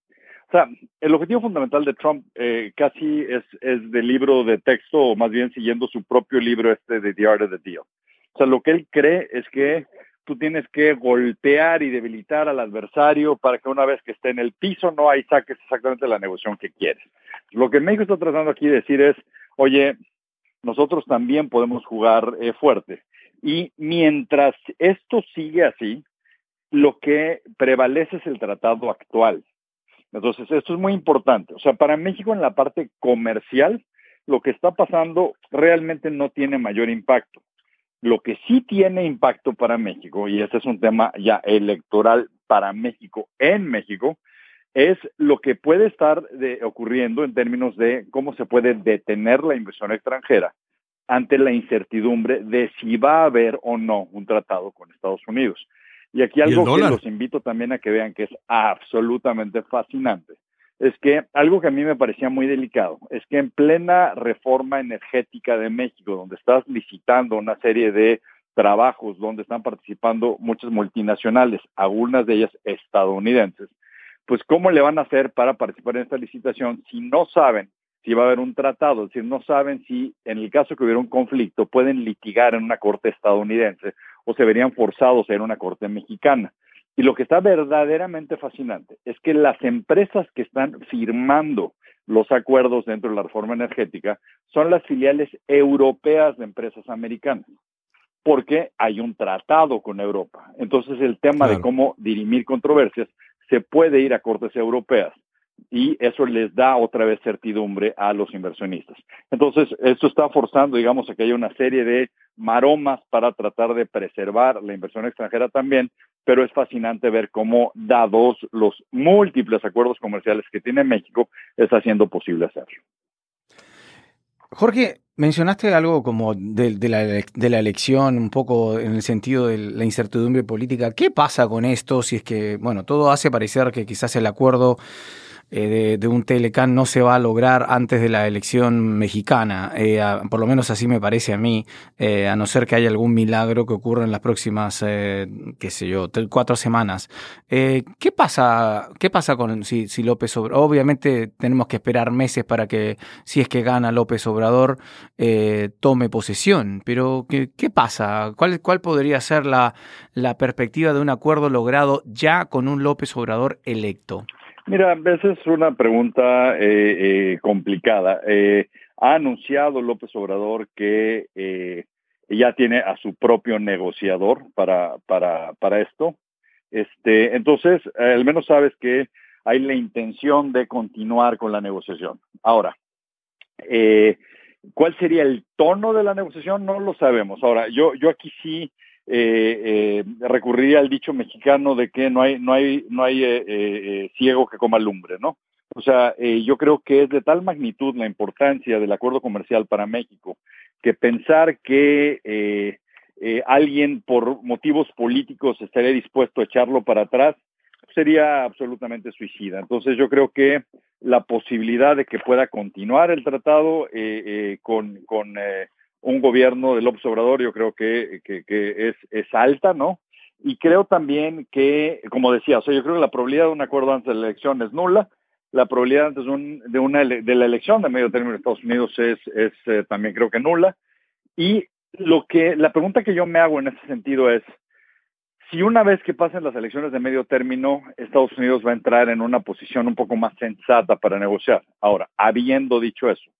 o sea, el objetivo fundamental de Trump eh, casi es, es de libro de texto, o más bien siguiendo su propio libro este de The Art of the Deal. O sea, lo que él cree es que tú tienes que golpear y debilitar al adversario para que una vez que esté en el piso no hay saques exactamente la negociación que quieres. Lo que México está tratando aquí de decir es, oye, nosotros también podemos jugar eh, fuerte. Y mientras esto sigue así, lo que prevalece es el tratado actual. Entonces, esto es muy importante. O sea, para México en la parte comercial, lo que está pasando realmente no tiene mayor impacto. Lo que sí tiene impacto para México, y este es un tema ya electoral para México en México, es lo que puede estar ocurriendo en términos de cómo se puede detener la inversión extranjera ante la incertidumbre de si va a haber o no un tratado con Estados Unidos. Y aquí algo que los invito también a que vean que es absolutamente fascinante es que algo que a mí me parecía muy delicado es que en plena reforma energética de México, donde estás licitando una serie de trabajos donde están participando muchas multinacionales, algunas de ellas estadounidenses, pues cómo le van a hacer para participar en esta licitación si no saben si va a haber un tratado, es decir, no saben si en el caso que hubiera un conflicto pueden litigar en una corte estadounidense o se verían forzados a ir a una corte mexicana. Y lo que está verdaderamente fascinante es que las empresas que están firmando los acuerdos dentro de la reforma energética son las filiales europeas de empresas americanas, porque hay un tratado con Europa. Entonces el tema de cómo dirimir controversias se puede ir a cortes europeas y eso les da otra vez certidumbre a los inversionistas. Entonces, esto está forzando, digamos, a que haya una serie de maromas para tratar de preservar la inversión extranjera también, pero es fascinante ver cómo, dados los múltiples acuerdos comerciales que tiene México, está siendo posible hacerlo. Jorge, mencionaste algo como de, de, la, elección, un poco en el sentido de la incertidumbre política. ¿Qué pasa con esto si es que, bueno, todo hace parecer que quizás el acuerdo eh, de, un Telecán no se va a lograr antes de la elección mexicana, eh, por lo menos así me parece a mí, eh, a no ser que haya algún milagro que ocurra en las próximas, qué sé yo, cuatro semanas. ¿Qué pasa, qué pasa con si, si López Obrador? Obviamente tenemos que esperar meses para que, si es que gana López Obrador, tome posesión, pero ¿qué, qué pasa? ¿Cuál, ¿Cuál podría ser la, la perspectiva de un acuerdo logrado ya con un López Obrador electo? Mira, esa es una pregunta eh, eh, complicada. Eh, ha anunciado López Obrador que ya tiene a su propio negociador para, para, para esto. Este, entonces, al menos sabes que hay la intención de continuar con la negociación. Ahora, ¿cuál sería el tono de la negociación? No lo sabemos. Ahora, yo, yo aquí sí eh, eh, recurriría al dicho mexicano de que no hay, no hay, no hay eh, eh, ciego que coma lumbre, ¿no? O sea, yo creo que es de tal magnitud la importancia del acuerdo comercial para México que pensar que alguien por motivos políticos estaría dispuesto a echarlo para atrás sería absolutamente suicida. Entonces yo creo que la posibilidad de que pueda continuar el tratado con, con un gobierno del Obrador, yo creo que, es, es, alta, ¿no? Y creo también que, como decía, o sea, yo creo que la probabilidad de un acuerdo antes de la elección es nula, la probabilidad antes de, un, de, una, de la elección de medio término de Estados Unidos es, es eh, también creo que nula. Y lo que, la pregunta que yo me hago en ese sentido es, si una vez que pasen las elecciones de medio término, Estados Unidos va a entrar en una posición un poco más sensata para negociar. Ahora, habiendo dicho eso,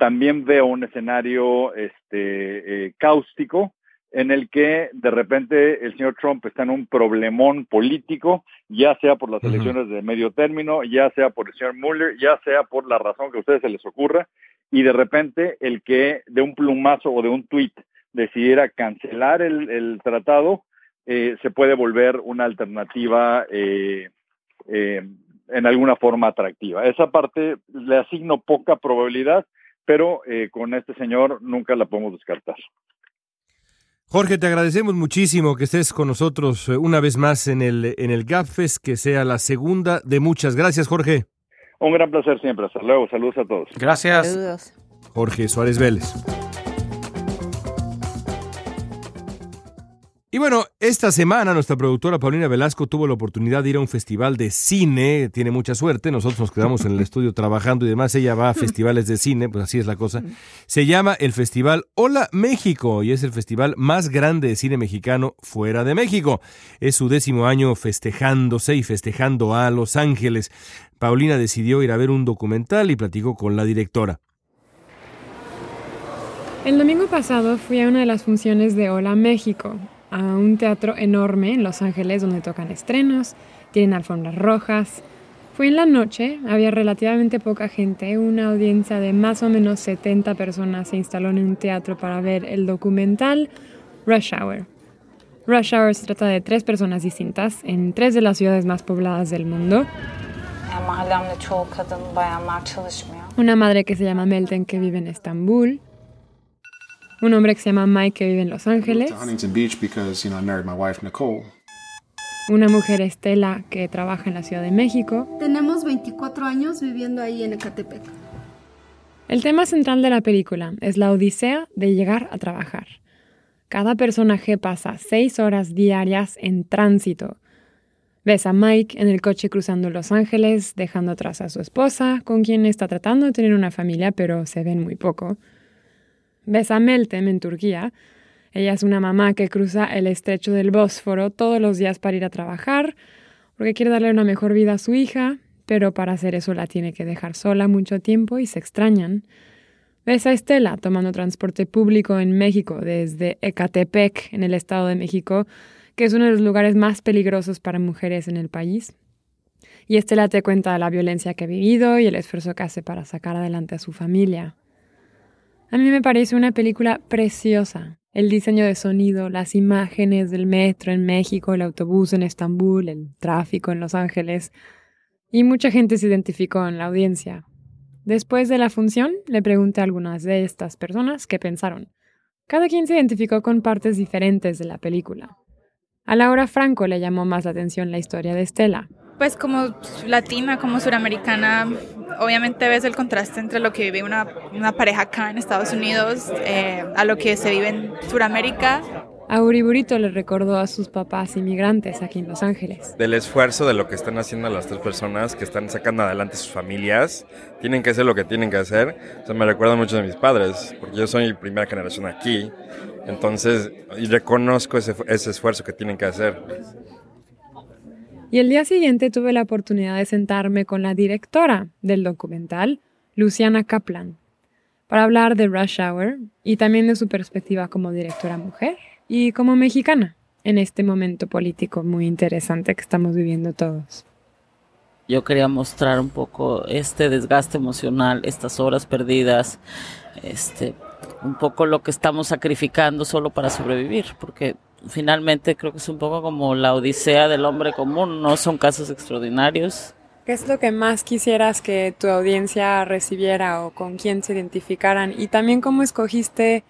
también veo un escenario este, eh, cáustico en el que de repente el señor Trump está en un problemón político, ya sea por las elecciones de medio término, ya sea por el señor Mueller, ya sea por la razón que a ustedes se les ocurra, y de repente el que de un plumazo o de un tuit decidiera cancelar el, tratado, eh, se puede volver una alternativa eh, en alguna forma atractiva. Esa parte le asigno poca probabilidad, pero eh, con este señor nunca la podemos descartar. Jorge, te agradecemos muchísimo que estés con nosotros eh, una vez más en el, en el GAFES, que sea la segunda de muchas. Gracias, Jorge. Un gran placer siempre. Hasta luego. Saludos a todos. Gracias. Jorge Suárez Vélez. Y bueno, esta semana nuestra productora Paulina Velasco tuvo la oportunidad de ir a un festival de cine, tiene mucha suerte, nosotros nos quedamos en el estudio trabajando y demás, ella va a festivales de cine, pues así es la cosa. Se llama el Festival Hola México y es el festival más grande de cine mexicano fuera de México. Es su décimo año festejándose y festejando a Los Ángeles. Paulina decidió ir a ver un documental y platicó con la directora. El domingo pasado fui a una de las funciones de Hola México, a un teatro enorme en Los Ángeles donde tocan estrenos, tienen alfombras rojas. Fue en la noche, había relativamente poca gente, una audiencia de más o menos 70 personas se instaló en un teatro para ver el documental Rush Hour. Rush Hour se trata de tres personas distintas en tres de las ciudades más pobladas del mundo. Una madre que se llama Melton que vive en Estambul, un hombre que se llama Mike que vive en Los Ángeles. Una mujer Estela que trabaja en la Ciudad de México. Tenemos 24 años viviendo ahí en Ecatepec. El tema central de la película es la odisea de llegar a trabajar. Cada personaje pasa seis horas diarias en tránsito. Ves a Mike en el coche cruzando Los Ángeles, dejando atrás a su esposa, con quien está tratando de tener una familia, pero se ven muy poco. Ves a Meltem en Turquía. Ella es una mamá que cruza el estrecho del Bósforo todos los días para ir a trabajar, porque quiere darle una mejor vida a su hija, pero para hacer eso la tiene que dejar sola mucho tiempo y se extrañan. Ves a Estela tomando transporte público en México desde Ecatepec, en el Estado de México, que es uno de los lugares más peligrosos para mujeres en el país. Y Estela te cuenta la violencia que ha vivido y el esfuerzo que hace para sacar adelante a su familia. A mí me parece una película preciosa. El diseño de sonido, las imágenes del metro en México, el autobús en Estambul, el tráfico en Los Ángeles. Y mucha gente se identificó en la audiencia. Después de la función, le pregunté a algunas de estas personas qué pensaron. Cada quien se identificó con partes diferentes de la película. A Laura Franco le llamó más la atención la historia de Estela. Pues como latina, como suramericana, obviamente ves el contraste entre lo que vive una, una pareja acá en Estados Unidos eh, a lo que se vive en Suramérica. A Uriburito le recordó a sus papás inmigrantes aquí en Los Ángeles. Del esfuerzo de lo que están haciendo las tres personas que están sacando adelante sus familias, tienen que hacer lo que tienen que hacer. O sea, me recuerda mucho de mis padres, porque yo soy primera generación aquí. Entonces, y reconozco ese, ese esfuerzo que tienen que hacer. Y el día siguiente tuve la oportunidad de sentarme con la directora del documental, Luciana Kaplan, para hablar de Rush Hour y también de su perspectiva como directora mujer y como mexicana en este momento político muy interesante que estamos viviendo todos. Yo quería mostrar un poco este desgaste emocional, estas horas perdidas, este, un poco lo que estamos sacrificando solo para sobrevivir, porque finalmente creo que es un poco como la odisea del hombre común, no son casos extraordinarios. ¿Qué es lo que más quisieras que tu audiencia recibiera o con quién se identificaran? Y también cómo escogiste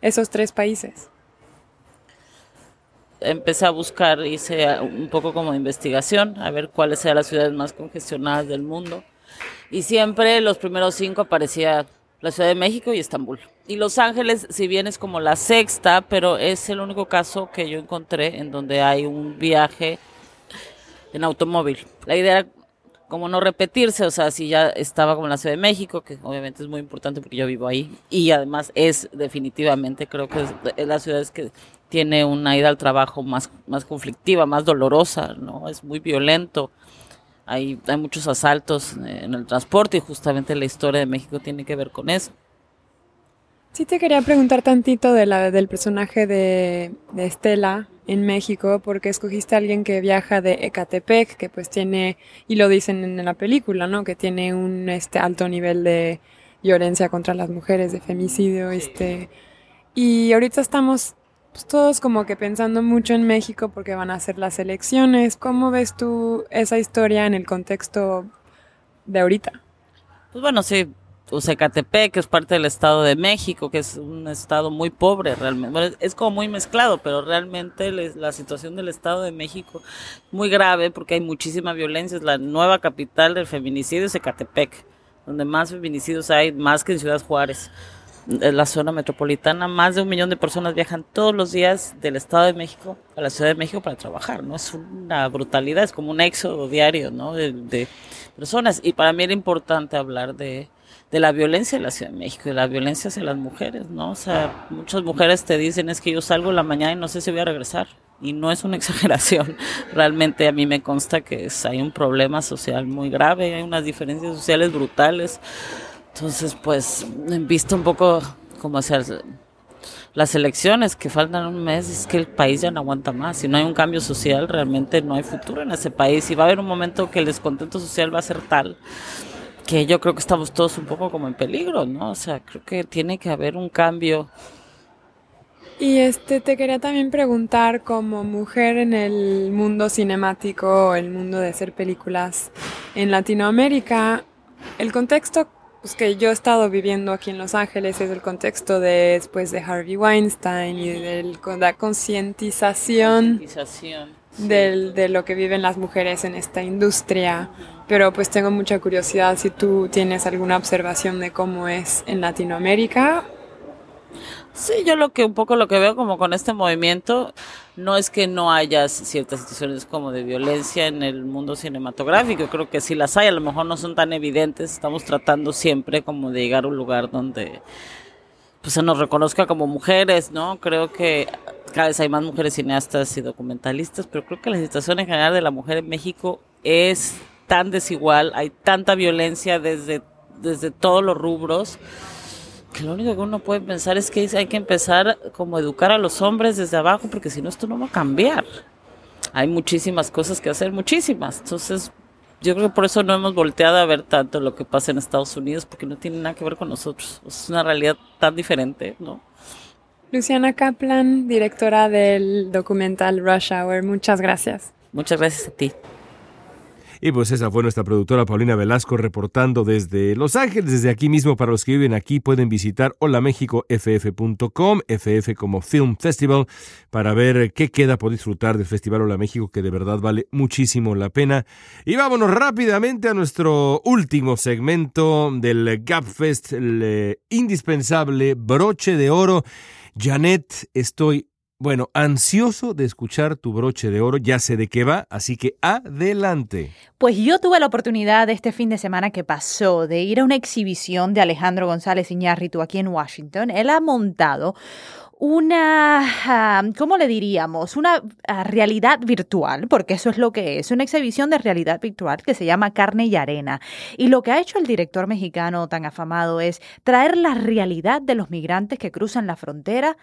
esos tres países. Empecé a buscar, hice un poco como investigación, a ver cuáles eran las ciudades más congestionadas del mundo. Y siempre los primeros cinco aparecía la Ciudad de México y Estambul. Y Los Ángeles, si bien es como la sexta, pero es el único caso que yo encontré en donde hay un viaje en automóvil. La idea era como no repetirse, o sea, si ya estaba como en la Ciudad de México, que obviamente es muy importante porque yo vivo ahí, y además es definitivamente, creo que es, la ciudad que tiene una ida al trabajo más, más conflictiva, más dolorosa, ¿no? Es muy violento. Hay, hay muchos asaltos en el transporte y justamente la historia de México tiene que ver con eso. Sí te quería preguntar tantito de la, del personaje de, de Estela en México, porque escogiste a alguien que viaja de Ecatepec, que pues tiene, y lo dicen en la película, ¿no? Que tiene un este alto nivel de violencia contra las mujeres, de femicidio, este. Y ahorita estamos pues, todos como que pensando mucho en México porque van a ser las elecciones. ¿Cómo ves tú esa historia en el contexto de ahorita? Pues bueno, sí, Ucecatepec, que es parte del Estado de México, que es un estado muy pobre realmente. es como muy mezclado, pero realmente la situación del Estado de México es muy grave porque hay muchísima violencia. Es la nueva capital del feminicidio, es Ecatepec, donde más feminicidios hay, más que en Ciudad Juárez. En la zona metropolitana, más de un millón de personas viajan todos los días del Estado de México a la Ciudad de México para trabajar, ¿no? Es una brutalidad, es como un éxodo diario, ¿no? de personas. Y para mí era importante hablar de, de la violencia en la Ciudad de México, de la violencia hacia las mujeres, ¿no? O sea, muchas mujeres te dicen es que yo salgo la mañana y no sé si voy a regresar. Y no es una exageración. Realmente a mí me consta que hay un problema social muy grave, hay unas diferencias sociales brutales. Entonces, pues, visto un poco como hacia las elecciones que faltan un mes, es que el país ya no aguanta más. Si no hay un cambio social, realmente no hay futuro en ese país. Y va a haber un momento que el descontento social va a ser tal que yo creo que estamos todos un poco como en peligro, ¿no? O sea, creo que tiene que haber un cambio. Y este te quería también preguntar como mujer en el mundo cinemático, el mundo de hacer películas en Latinoamérica, el contexto pues, que yo he estado viviendo aquí en Los Ángeles es el contexto de después de Harvey Weinstein y de la concientización de lo que viven las mujeres en esta industria pero pues tengo mucha curiosidad si tú tienes alguna observación de cómo es en Latinoamérica. Sí, yo lo que un poco lo que veo como con este movimiento no es que no haya ciertas situaciones como de violencia en el mundo cinematográfico, creo que sí las hay, a lo mejor no son tan evidentes, estamos tratando siempre como de llegar a un lugar donde pues se nos reconozca como mujeres, ¿no? Creo que cada vez hay más mujeres cineastas y documentalistas, pero creo que la situación en general de la mujer en México es tan desigual, hay tanta violencia desde, desde todos los rubros, que lo único que uno puede pensar es que hay que empezar como educar a los hombres desde abajo, porque si no esto no va a cambiar. Hay muchísimas cosas que hacer, muchísimas. Entonces, yo creo que por eso no hemos volteado a ver tanto lo que pasa en Estados Unidos, porque no tiene nada que ver con nosotros. Es una realidad tan diferente, ¿no? Luciana Kaplan, directora del documental Rush Hour, muchas gracias. Muchas gracias a ti. Y pues esa fue nuestra productora Paulina Velasco reportando desde Los Ángeles, desde aquí mismo. Para los que viven aquí pueden visitar holamexicoff.com, FF como Film Festival, para ver qué queda por disfrutar del Festival Hola México, que de verdad vale muchísimo la pena. Y vámonos rápidamente a nuestro último segmento del GapFest, el eh, indispensable broche de oro. Janet, estoy bueno, ansioso de escuchar tu broche de oro, ya sé de qué va, así que adelante. Pues yo tuve la oportunidad este fin de semana que pasó de ir a una exhibición de Alejandro González Iñárritu aquí en Washington. Él ha montado una, ah, ¿cómo le diríamos? Una ah, realidad virtual, porque eso es lo que es, una exhibición de realidad virtual que se llama Carne y Arena. Y lo que ha hecho el director mexicano tan afamado es traer la realidad de los migrantes que cruzan la frontera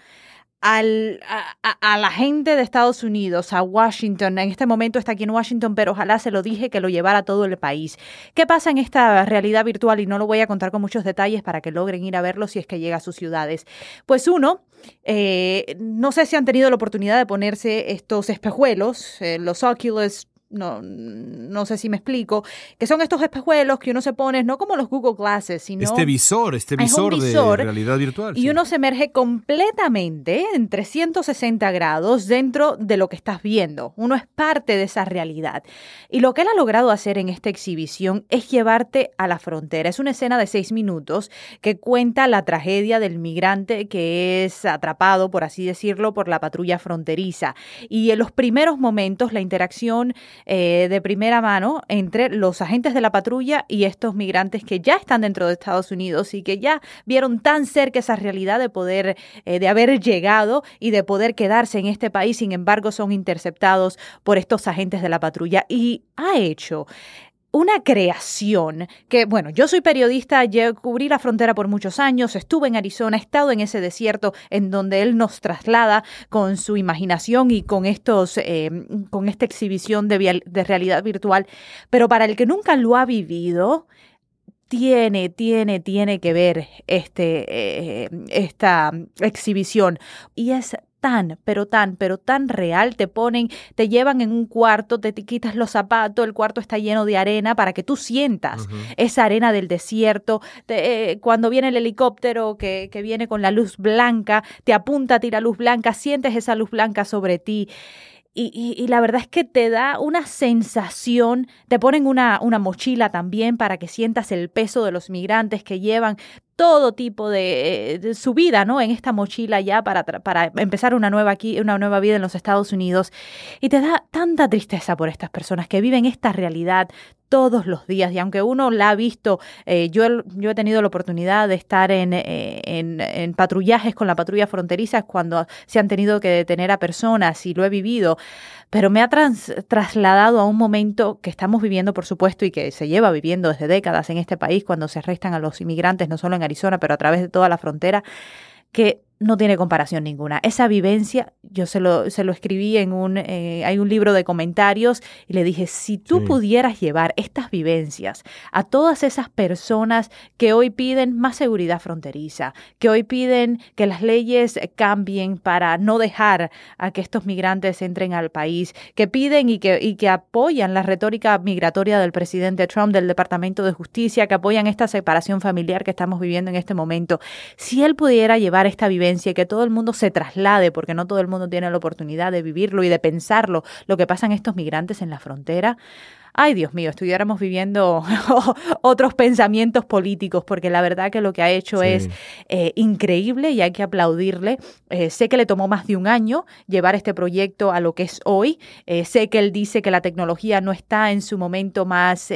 al, a, la gente de Estados Unidos, a Washington, en este momento está aquí en Washington, pero ojalá se lo dije que lo llevara a todo el país. ¿Qué pasa en esta realidad virtual? Y no lo voy a contar con muchos detalles para que logren ir a verlo si es que llega a sus ciudades. Pues uno, eh, no sé si han tenido la oportunidad de ponerse estos espejuelos, eh, los Oculus no, no sé si me explico, que son estos espejuelos que uno se pone, no como los Google Glasses, sino... Este visor, este visor, de realidad virtual. Y uno se emerge completamente en 360 grados dentro de lo que estás viendo. Uno es parte de esa realidad. Y lo que él ha logrado hacer en esta exhibición es llevarte a la frontera. Es una escena de seis minutos que cuenta la tragedia del migrante que es atrapado, por así decirlo, por la patrulla fronteriza. Y en los primeros momentos, la interacción eh, de primera mano entre los agentes de la patrulla y estos migrantes que ya están dentro de Estados Unidos y que ya vieron tan cerca esa realidad de poder, eh, de haber llegado y de poder quedarse en este país, sin embargo son interceptados por estos agentes de la patrulla. Y ha hecho una creación que, bueno, yo soy periodista, yo cubrí la frontera por muchos años, estuve en Arizona, he estado en ese desierto en donde él nos traslada con su imaginación y con estos, eh, con esta exhibición de, realidad virtual, pero para el que nunca lo ha vivido, tiene, tiene, tiene que ver este, eh, esta exhibición. Y es tan, pero tan, pero tan real. Te ponen, te llevan en un cuarto, te, quitas los zapatos, el cuarto está lleno de arena para que tú sientas esa arena del desierto. Eh, cuando viene el helicóptero que, que viene con la luz blanca, te apunta, tira luz blanca, sientes esa luz blanca sobre ti. Y, y, la verdad es que te da una sensación, te ponen una, una mochila también para que sientas el peso de los migrantes que llevan todo tipo de, su vida, ¿no? En esta mochila ya para, para empezar una nueva, aquí, una nueva vida en los Estados Unidos. Y te da tanta tristeza por estas personas que viven esta realidad todos los días. Y aunque uno la ha visto, eh, yo, yo he tenido la oportunidad de estar en, eh, en, en, patrullajes con la patrulla fronteriza cuando se han tenido que detener a personas y lo he vivido pero me ha trasladado a un momento que estamos viviendo, por supuesto, y que se lleva viviendo desde décadas en este país, cuando se arrestan a los inmigrantes, no solo en Arizona, pero a través de toda la frontera, que no tiene comparación ninguna. Esa vivencia, yo se lo, se lo escribí en un, eh, hay un libro de comentarios y le dije, si tú pudieras llevar estas vivencias a todas esas personas que hoy piden más seguridad fronteriza, que hoy piden que las leyes cambien para no dejar a que estos migrantes entren al país, que piden y que, y que apoyan la retórica migratoria del presidente Trump, del Departamento de Justicia, que apoyan esta separación familiar que estamos viviendo en este momento, si él pudiera llevar esta vivencia, y que todo el mundo se traslade, porque no todo el mundo tiene la oportunidad de vivirlo y de pensarlo, lo que pasan estos migrantes en la frontera, ay Dios mío, estuviéramos viviendo otros pensamientos políticos, porque la verdad que lo que ha hecho es eh, increíble y hay que aplaudirle. Eh, sé que le tomó más de un año llevar este proyecto a lo que es hoy. Eh, sé que él dice que la tecnología no está en su momento más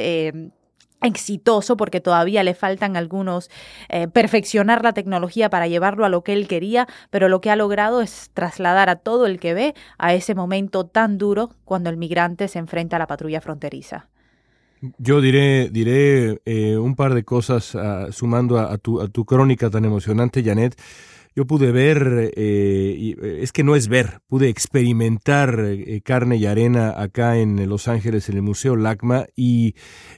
exitoso porque todavía le faltan algunos eh, perfeccionar la tecnología para llevarlo a lo que él quería, pero lo que ha logrado es trasladar a todo el que ve a ese momento tan duro cuando el migrante se enfrenta a la patrulla fronteriza. Yo diré, diré eh, un par de cosas ah, sumando a, tu, a tu crónica tan emocionante, Janet yo pude ver, eh, eh, es que no es ver, pude experimentar eh, carne y arena acá en Los Ángeles, en el Museo LACMA, y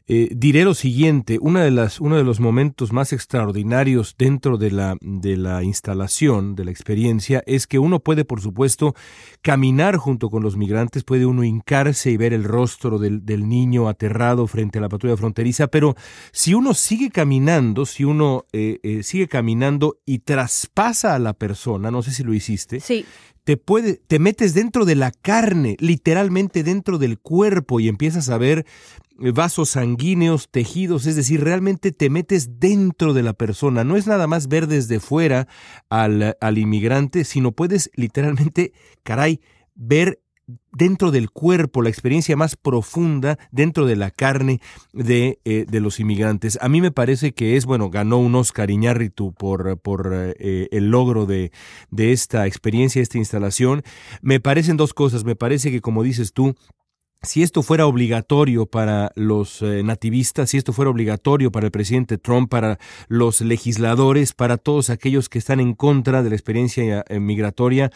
diré lo siguiente, una de las, uno de los momentos más extraordinarios dentro de la, de la instalación, de la experiencia, es que uno puede, por supuesto, caminar junto con los migrantes, puede uno hincarse y ver el rostro del, del niño aterrado frente a la patrulla fronteriza, pero si uno sigue caminando, si uno sigue caminando y traspasa a la persona, no sé si lo hiciste, sí. te, puede, te metes dentro de la carne, literalmente dentro del cuerpo y empiezas a ver vasos sanguíneos, tejidos, es decir, realmente te metes dentro de la persona. No es nada más ver desde fuera al, al inmigrante, sino puedes literalmente, caray, ver dentro del cuerpo, la experiencia más profunda dentro de la carne de, eh, de, los inmigrantes. A mí me parece que es, bueno, ganó un Oscar Iñárritu por, por eh, el logro de, de esta experiencia, esta instalación. Me parecen dos cosas. Me parece que, como dices tú, si esto fuera obligatorio para los eh, nativistas, si esto fuera obligatorio para el presidente Trump, para los legisladores, para todos aquellos que están en contra de la experiencia migratoria,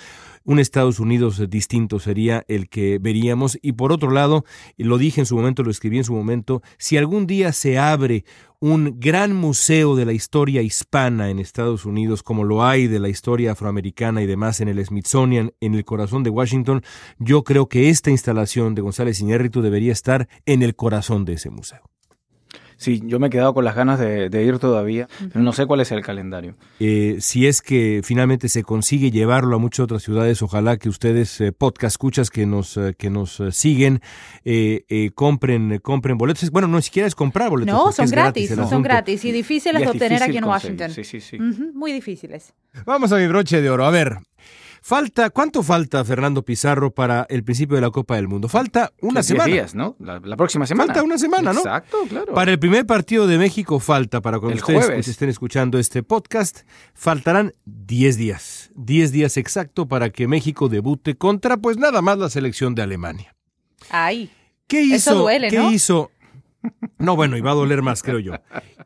un Estados Unidos distinto sería el que veríamos. Y por otro lado, lo dije en su momento, lo escribí en su momento, si algún día se abre un gran museo de la historia hispana en Estados Unidos, como lo hay de la historia afroamericana y demás en el Smithsonian, en el corazón de Washington, yo creo que esta instalación de González Iñárritu debería estar en el corazón de ese museo. Sí, yo me he quedado con las ganas de, ir todavía, pero no sé cuál es el calendario. Eh, si es que finalmente se consigue llevarlo a muchas otras ciudades, ojalá que ustedes, eh, podcast escuchas que nos, eh, que nos siguen, compren, compren boletos. Bueno, no siquiera es comprar boletos. No, son gratis, son gratis y difíciles de obtener aquí en Washington. Sí, sí, sí. muy difíciles. Vamos a mi broche de oro. A ver, Falta, ¿cuánto falta, Fernando Pizarro, para el principio de la Copa del Mundo? Falta una semana. días, ¿no? La, próxima semana. Falta una semana, ¿no? Exacto, claro. Para el primer partido de México falta, para cuando ustedes estén escuchando este podcast, faltarán 10 días. 10 días exacto para que México debute contra, pues nada más la selección de Alemania. Ay. ¿Qué hizo? Eso duele, ¿Qué hizo? No, bueno, iba a doler más, creo yo.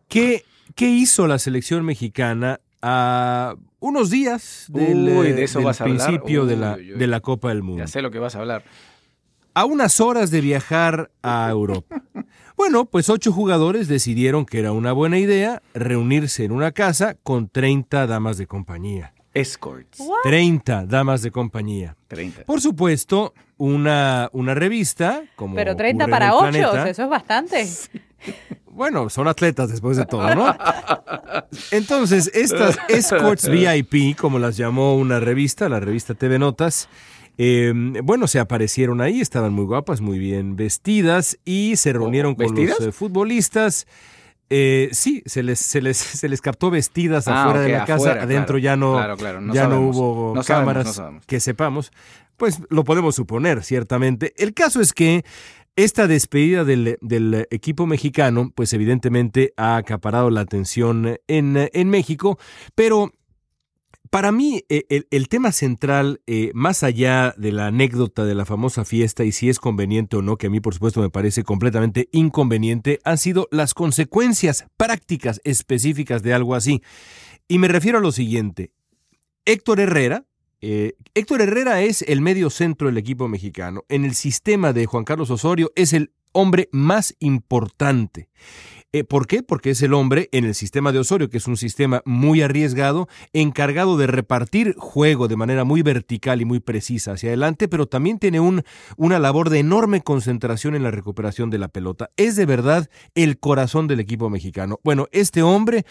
¿Qué, qué hizo la selección mexicana a unos días del, eh, principio de, la, de la Copa del Mundo. Ya sé lo que vas a hablar. A unas horas de viajar a Europa. Bueno, pues ocho jugadores decidieron que era una buena idea reunirse en una casa con 30 damas de compañía. Escorts. 30 damas de compañía. 30. Por supuesto, una, una revista como Pero 30 para 8, eso es bastante. Bueno, son atletas después de todo, ¿no? Entonces, estas escorts VIP, como las llamó una revista, la revista TV Notas, em, bueno, se aparecieron ahí, estaban muy guapas, muy bien vestidas y se reunieron con los eh, futbolistas. Eh, sí, se les, se, les, se les captó vestidas ah, afuera de la casa, adentro ya no, ya no hubo cámaras que sepamos. Pues lo podemos suponer, ciertamente. El caso es que esta despedida del, equipo mexicano, pues evidentemente ha acaparado la atención en, México, pero para mí, eh, el, tema central, eh, más allá de la anécdota de la famosa fiesta y si es conveniente o no, que a mí por supuesto me parece completamente inconveniente, han sido las consecuencias prácticas específicas de algo así. Y me refiero a lo siguiente. Héctor Herrera, eh, Héctor Herrera es el medio centro del equipo mexicano. En el sistema de Juan Carlos Osorio es el hombre más importante. Eh, ¿Por qué? Porque es el hombre en el sistema de Osorio, que es un sistema muy arriesgado, encargado de repartir juego de manera muy vertical y muy precisa hacia adelante, pero también tiene un, una labor de enorme concentración en la recuperación de la pelota. Es de verdad el corazón del equipo mexicano. Bueno, este hombre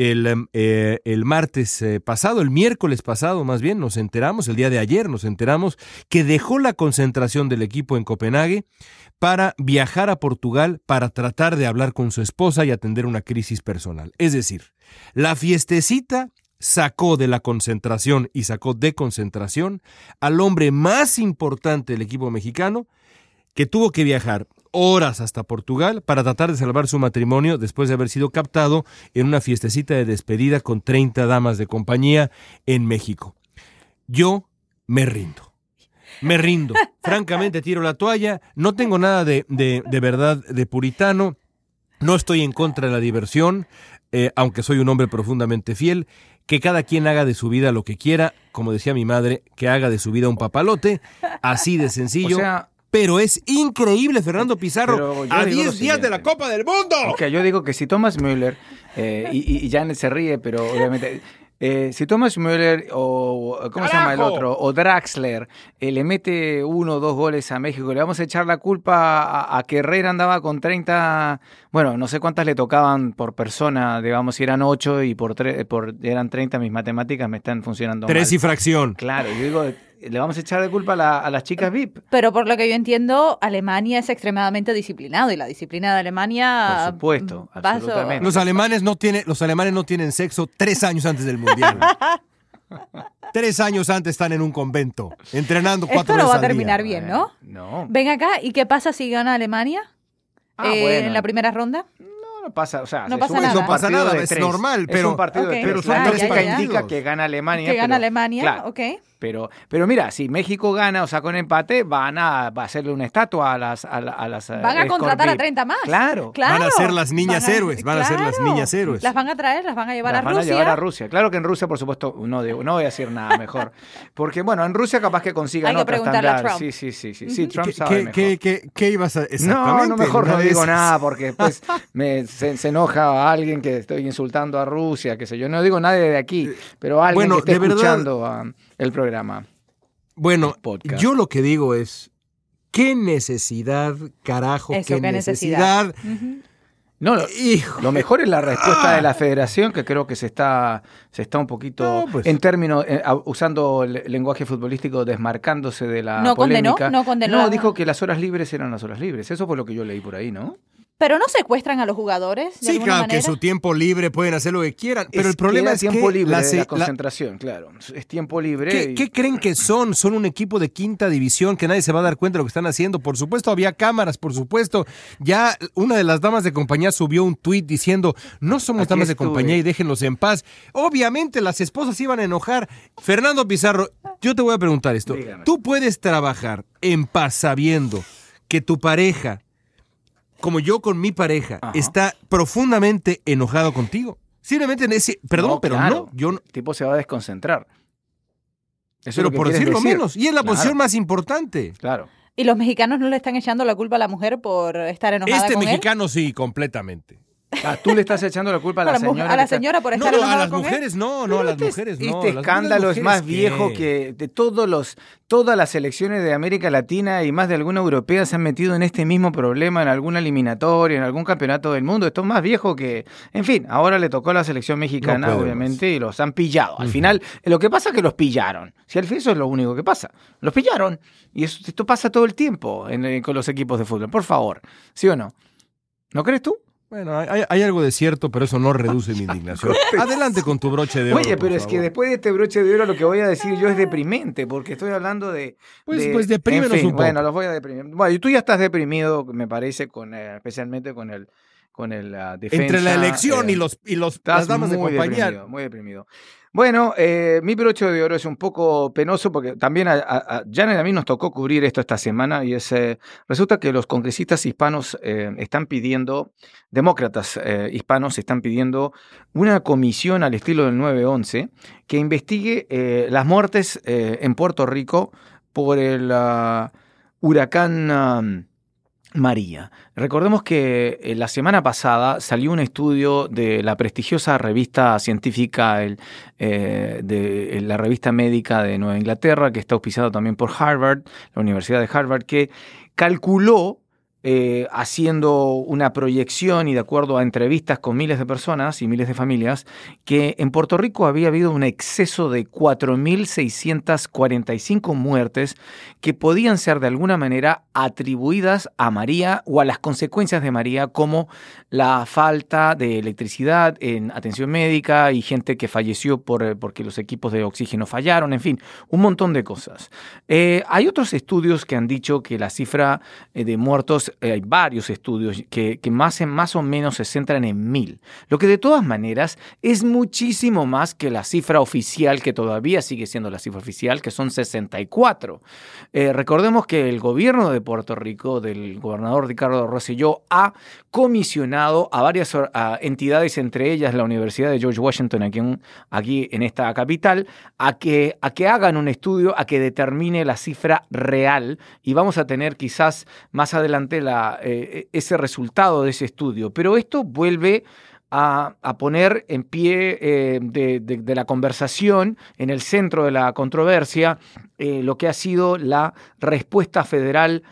el, em, eh, el, martes eh, pasado, el miércoles pasado más bien, nos enteramos, el día de ayer nos enteramos, que dejó la concentración del equipo en Copenhague para viajar a Portugal para tratar de hablar con su esposa y atender una crisis personal. Es decir, la fiestecita sacó de la concentración y sacó de concentración al hombre más importante del equipo mexicano que tuvo que viajar horas hasta Portugal para tratar de salvar su matrimonio después de haber sido captado en una fiestecita de despedida con 30 damas de compañía en México. Yo me rindo. Me rindo. Francamente tiro la toalla. No tengo nada de, de, de verdad de puritano. No estoy en contra de la diversión. eh, aunque soy un hombre profundamente fiel, que cada quien haga de su vida lo que quiera, como decía mi madre, que haga de su vida un papalote, así de sencillo. O sea, pero es increíble, Fernando Pizarro, a digo lo 10 días de la. Copa del Mundo. Ok, yo digo que si Thomas Müller, eh, y, y- Janet se ríe, pero obviamente, eh, si Thomas Müller o, ¿cómo se llama el otro? O Draxler eh, le mete uno o dos goles a México, le vamos a echar la culpa a, a que Herrera andaba con 30, bueno, no sé cuántas le tocaban por persona, digamos, si eran 8 y por, tre- por eran 30, mis matemáticas me están funcionando Tres mal. y fracción. Claro, yo digo, le vamos a echar de culpa a, la- a las chicas VIP. Pero por lo que yo entiendo, Alemania es extremadamente disciplinado y la disciplina de Alemania. Por supuesto, absolutamente. Los alemanes no tienen, los alemanes no tienen sexo tres años antes del mundial. tres años antes están en un convento, entrenando cuatro Esto no veces va a al día. terminar bien, ¿no? No, Ven acá, ¿y qué pasa si gana Alemania Ah, eh, bueno. en la primera ronda? No, no pasa, o sea, No se pasa nada. es un No pasa partido nada, de es tres. normal, pero- es un partido de tres. pero son tres partidos. indica que gana Alemania. que gana pero- Alemania, claro, ok. Pero, pero mira, si México gana o saca un empate, van a, va a hacerle una estatua a las a, la- a las eh, Van a contratar a Scorpio. 30 más. Claro. Claro. Van a ser las niñas Van a- héroes, van a ser las niñas héroes. Las van a traer, las van a llevar Las a van Rusia. a llevar a Rusia. Claro que en Rusia, por supuesto, no, digo- no voy a decir nada mejor. Porque, bueno, en Rusia capaz que consigan Hay que preguntarle a. Trump. Sí, sí, sí. Sí, sí Trump ¿Qué, sabe qué- mejor. qué- qué- qué ibas a No, exactamente? no, mejor Una no de digo esas. nada porque después me, se, se enoja a alguien que estoy insultando a Rusia, qué sé yo. No digo nadie de aquí, pero alguien Bueno, que esté de verdad- escuchando ah, el programa. Bueno, podcast. yo lo que digo es, ¿qué necesidad, carajo, Eso, qué, qué necesidad? necesidad. No, lo, Hijo. lo mejor es la respuesta de la federación, que creo que se está, se está un poquito, No, pues. en términos, eh, usando el lenguaje futbolístico, desmarcándose de la No condenó, no condenó la- dijo que las horas libres eran las horas libres. Eso fue lo que yo leí por ahí, ¿no? Pero no secuestran a los jugadores. De Sí, alguna claro, que su tiempo libre pueden hacer lo que quieran, pero Es el problema es tiempo que libre la de la la- concentración, claro. Es tiempo libre. ¿Qué, y- qué creen que son? ¿Son un equipo de quinta división que nadie se va a dar cuenta de lo que están haciendo? Por supuesto, había cámaras, por supuesto. Ya una de las damas de compañía subió un tuit diciendo, no somos Aquí damas de compañía y déjenlos en paz. Obviamente las esposas iban a enojar. Fernando Pizarro, yo te voy a preguntar esto. Dígame. ¿Tú puedes trabajar en paz sabiendo que tu pareja, como yo con mi pareja, Ajá. está profundamente enojado contigo? Simplemente en ese... Perdón, No, pero claro. no, yo no... El tipo se va a desconcentrar. Eso es Pero por decirlo decir. menos. Y es la Claro, posición más importante. Claro. Y los mexicanos no le están echando la culpa a la mujer por estar enojada Este con él. mexicano sí, completamente. Ah, tú le estás echando la culpa a la, A señora. a la señora por No, estar no, a enojada las con él. mujeres no, no, a las Este- mujeres no. Este escándalo es más viejo que de todos los, todas las selecciones de América Latina y más de alguna europea se han metido en este mismo problema en alguna eliminatoria, en algún campeonato del mundo. Esto es más viejo que, en fin, ahora le tocó a la selección mexicana, No obviamente, y los han pillado. Al final, lo que pasa es que los pillaron. Si al fin eso es lo único que pasa, los pillaron. Y eso- esto pasa todo el tiempo en- eh, con los equipos de fútbol. Por favor, ¿sí o no? ¿No crees tú? Bueno, hay, hay algo de cierto, pero eso no reduce mi indignación. Adelante con tu broche de oro. Oye, pero es que después de este broche de oro lo que voy a decir yo es deprimente, porque estoy hablando de... Pues- de- pues deprímenos en fin, un poco. Bueno, los voy a deprimir. Bueno, y tú ya estás deprimido, me parece, con eh, especialmente con el con el ah, defensa. Entre la elección eh, y los y los las damas de muy compañía. deprimido, muy deprimido. Bueno, eh, mi broche de oro es un poco penoso porque también a, a, a Janet a mí nos tocó cubrir esto esta semana y es eh, resulta que los congresistas hispanos eh, están pidiendo, demócratas eh, hispanos están pidiendo una comisión al estilo del 911 que investigue las muertes en Puerto Rico por el ah, huracán ah, María. Recordemos que eh, la semana pasada salió un estudio de la prestigiosa revista científica, el, eh, de eh, la revista médica de Nueva Inglaterra, que está auspiciado también por Harvard, la Universidad de Harvard, que calculó, eh, haciendo una proyección y de acuerdo a entrevistas con miles de personas y miles de familias, que en Puerto Rico había habido un exceso de 4.645 muertes que podían ser de alguna manera atribuidas a María o a las consecuencias de María, como la falta de electricidad en atención médica y gente que falleció por, eh, porque los equipos de oxígeno fallaron, en fin, un montón de cosas. Eh, hay otros estudios que han dicho que la cifra de muertos eh, hay varios estudios que, que más, más o menos se centran en mil, lo que de todas maneras es muchísimo más que la cifra oficial, que todavía sigue siendo la cifra oficial, que son 64. Eh, recordemos que el gobierno de Puerto Rico, del gobernador Ricardo Rosselló, ha comisionado a varias entidades, entre ellas la Universidad de George Washington aquí en, aquí en esta capital, a que, a que hagan un estudio, a que determine la cifra real y vamos a tener quizás más adelante eh, ese resultado de ese estudio. Pero esto vuelve a, poner en pie eh, de, la conversación, en el centro de la controversia, eh, lo que ha sido la respuesta federal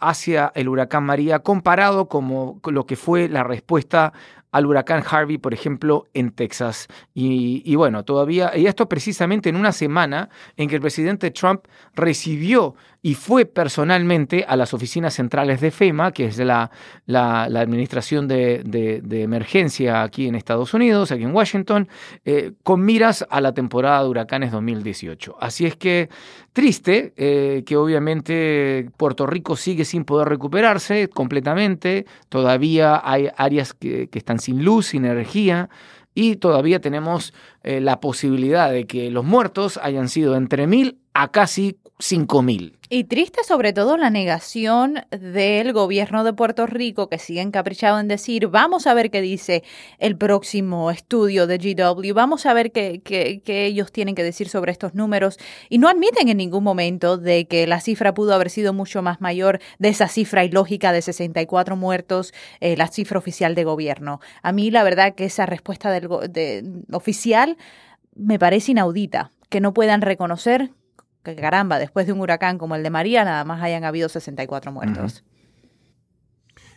hacia el huracán María, comparado con lo que fue la respuesta al huracán Harvey, por ejemplo, en Texas. Y, bueno, todavía, y esto precisamente en una semana en que el presidente Trump recibió y fue personalmente a las oficinas centrales de FEMA, que es la, la, administración de, emergencia aquí en Estados Unidos, aquí en Washington, eh, con miras a la temporada de huracanes 2018. Así es que triste eh, que obviamente Puerto Rico sigue sin poder recuperarse completamente, todavía hay áreas que, están sin luz, sin energía, y todavía tenemos eh, la posibilidad de que los muertos hayan sido entre mil a casi cinco mil. Y triste sobre todo la negación del gobierno de Puerto Rico que sigue encaprichado en decir, vamos a ver qué dice el próximo estudio de GW, vamos a ver qué, qué, ellos tienen que decir sobre estos números. Y no admiten en ningún momento de que la cifra pudo haber sido mucho más mayor de esa cifra ilógica de 64 muertos, eh, la cifra oficial de gobierno. A mí la verdad que esa respuesta del, de, oficial me parece inaudita, que no puedan reconocer que caramba, después de un huracán como el de María, nada más hayan habido 64 muertos.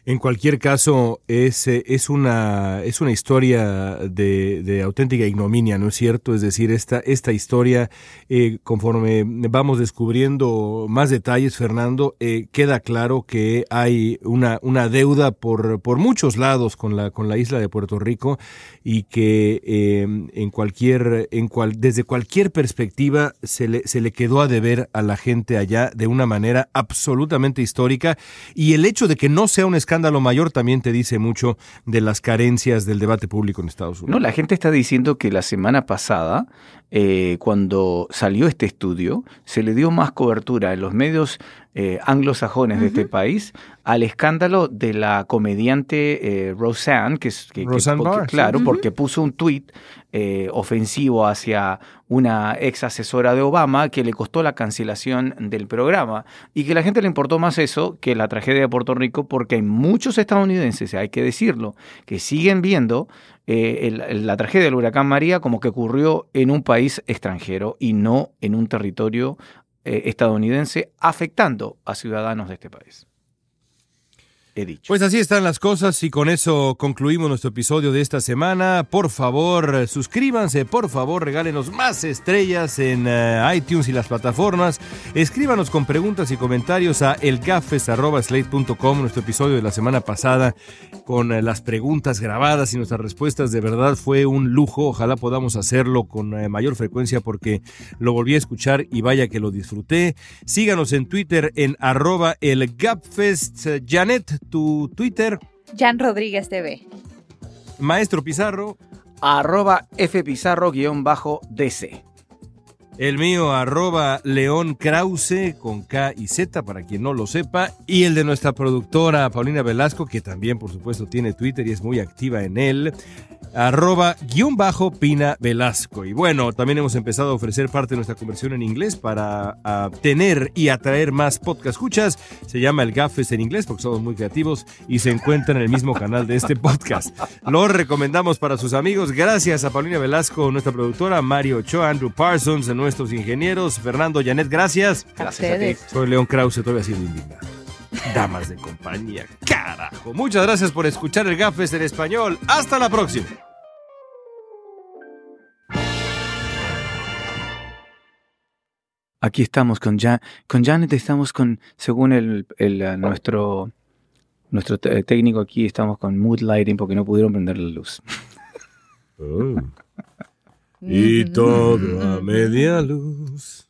En cualquier caso, es, eh, es, una, es una historia de, auténtica ignominia, ¿no es cierto? Es decir, esta, esta historia, eh, conforme vamos descubriendo más detalles, Fernando, eh, queda claro que hay una, una deuda por, por muchos lados con la, con la isla de Puerto Rico y que en cualquier, en cual, desde cualquier perspectiva se le, se le quedó a deber a la gente allá de una manera absolutamente histórica y el hecho de que no sea un escándalo lo mayor también te dice mucho de las carencias del debate público en Estados Unidos. No, la gente está diciendo que la semana pasada, eh, cuando salió este estudio, se le dio más cobertura en los medios eh, anglosajones de este país al escándalo de la comediante eh, Roseanne, que es que, claro, porque puso un tuit eh, ofensivo hacia una ex asesora de Obama que le costó la cancelación del programa. Y que la gente le importó más eso que la tragedia de Puerto Rico porque hay muchos estadounidenses, hay que decirlo, que siguen viendo la tragedia del huracán María como que ocurrió en un país extranjero y no en un territorio eh, estadounidense afectando a ciudadanos de este país. Pues así están las cosas y con eso concluimos nuestro episodio de esta semana. Por favor, suscríbanse, por favor, regálenos más estrellas en eh, iTunes y las plataformas. Escríbanos con preguntas y comentarios a elgafes.slate.com, nuestro episodio de la semana pasada con eh, las preguntas grabadas y nuestras respuestas. De verdad fue un lujo. Ojalá podamos hacerlo con eh, mayor frecuencia porque lo volví a escuchar y vaya que lo disfruté. Síganos en Twitter en arroba elgapfest. Tu Twitter. Jan Rodríguez TV. Maestro Pizarro. Arroba fpizarro-dc. El mío, arroba León Krause, con K y Z, para quien no lo sepa. Y el de nuestra productora Paulina Velasco, que también, por supuesto, tiene Twitter y es muy activa en él arroba guion bajo Pina Velasco. Y bueno, también hemos empezado a ofrecer parte de nuestra conversión en inglés para tener y atraer más podcast escuchas. Se llama El Gafes en inglés porque somos muy creativos y se encuentra en el mismo canal de este podcast. Lo recomendamos para sus amigos. Gracias a Paulina Velasco, nuestra productora, Mario Ochoa, Andrew Parsons, nuestros ingenieros, Fernando Janet, gracias. Gracias a ti. Soy León Krause, todavía sido indignado. Damas de compañía, carajo. Muchas gracias por escuchar el Gafes en español. Hasta la próxima. Aquí estamos con, con Janet, estamos con, según el, eh, nuestro, nuestro técnico aquí, estamos con mood lighting porque no pudieron prender la luz. Oh. y todo a media luz.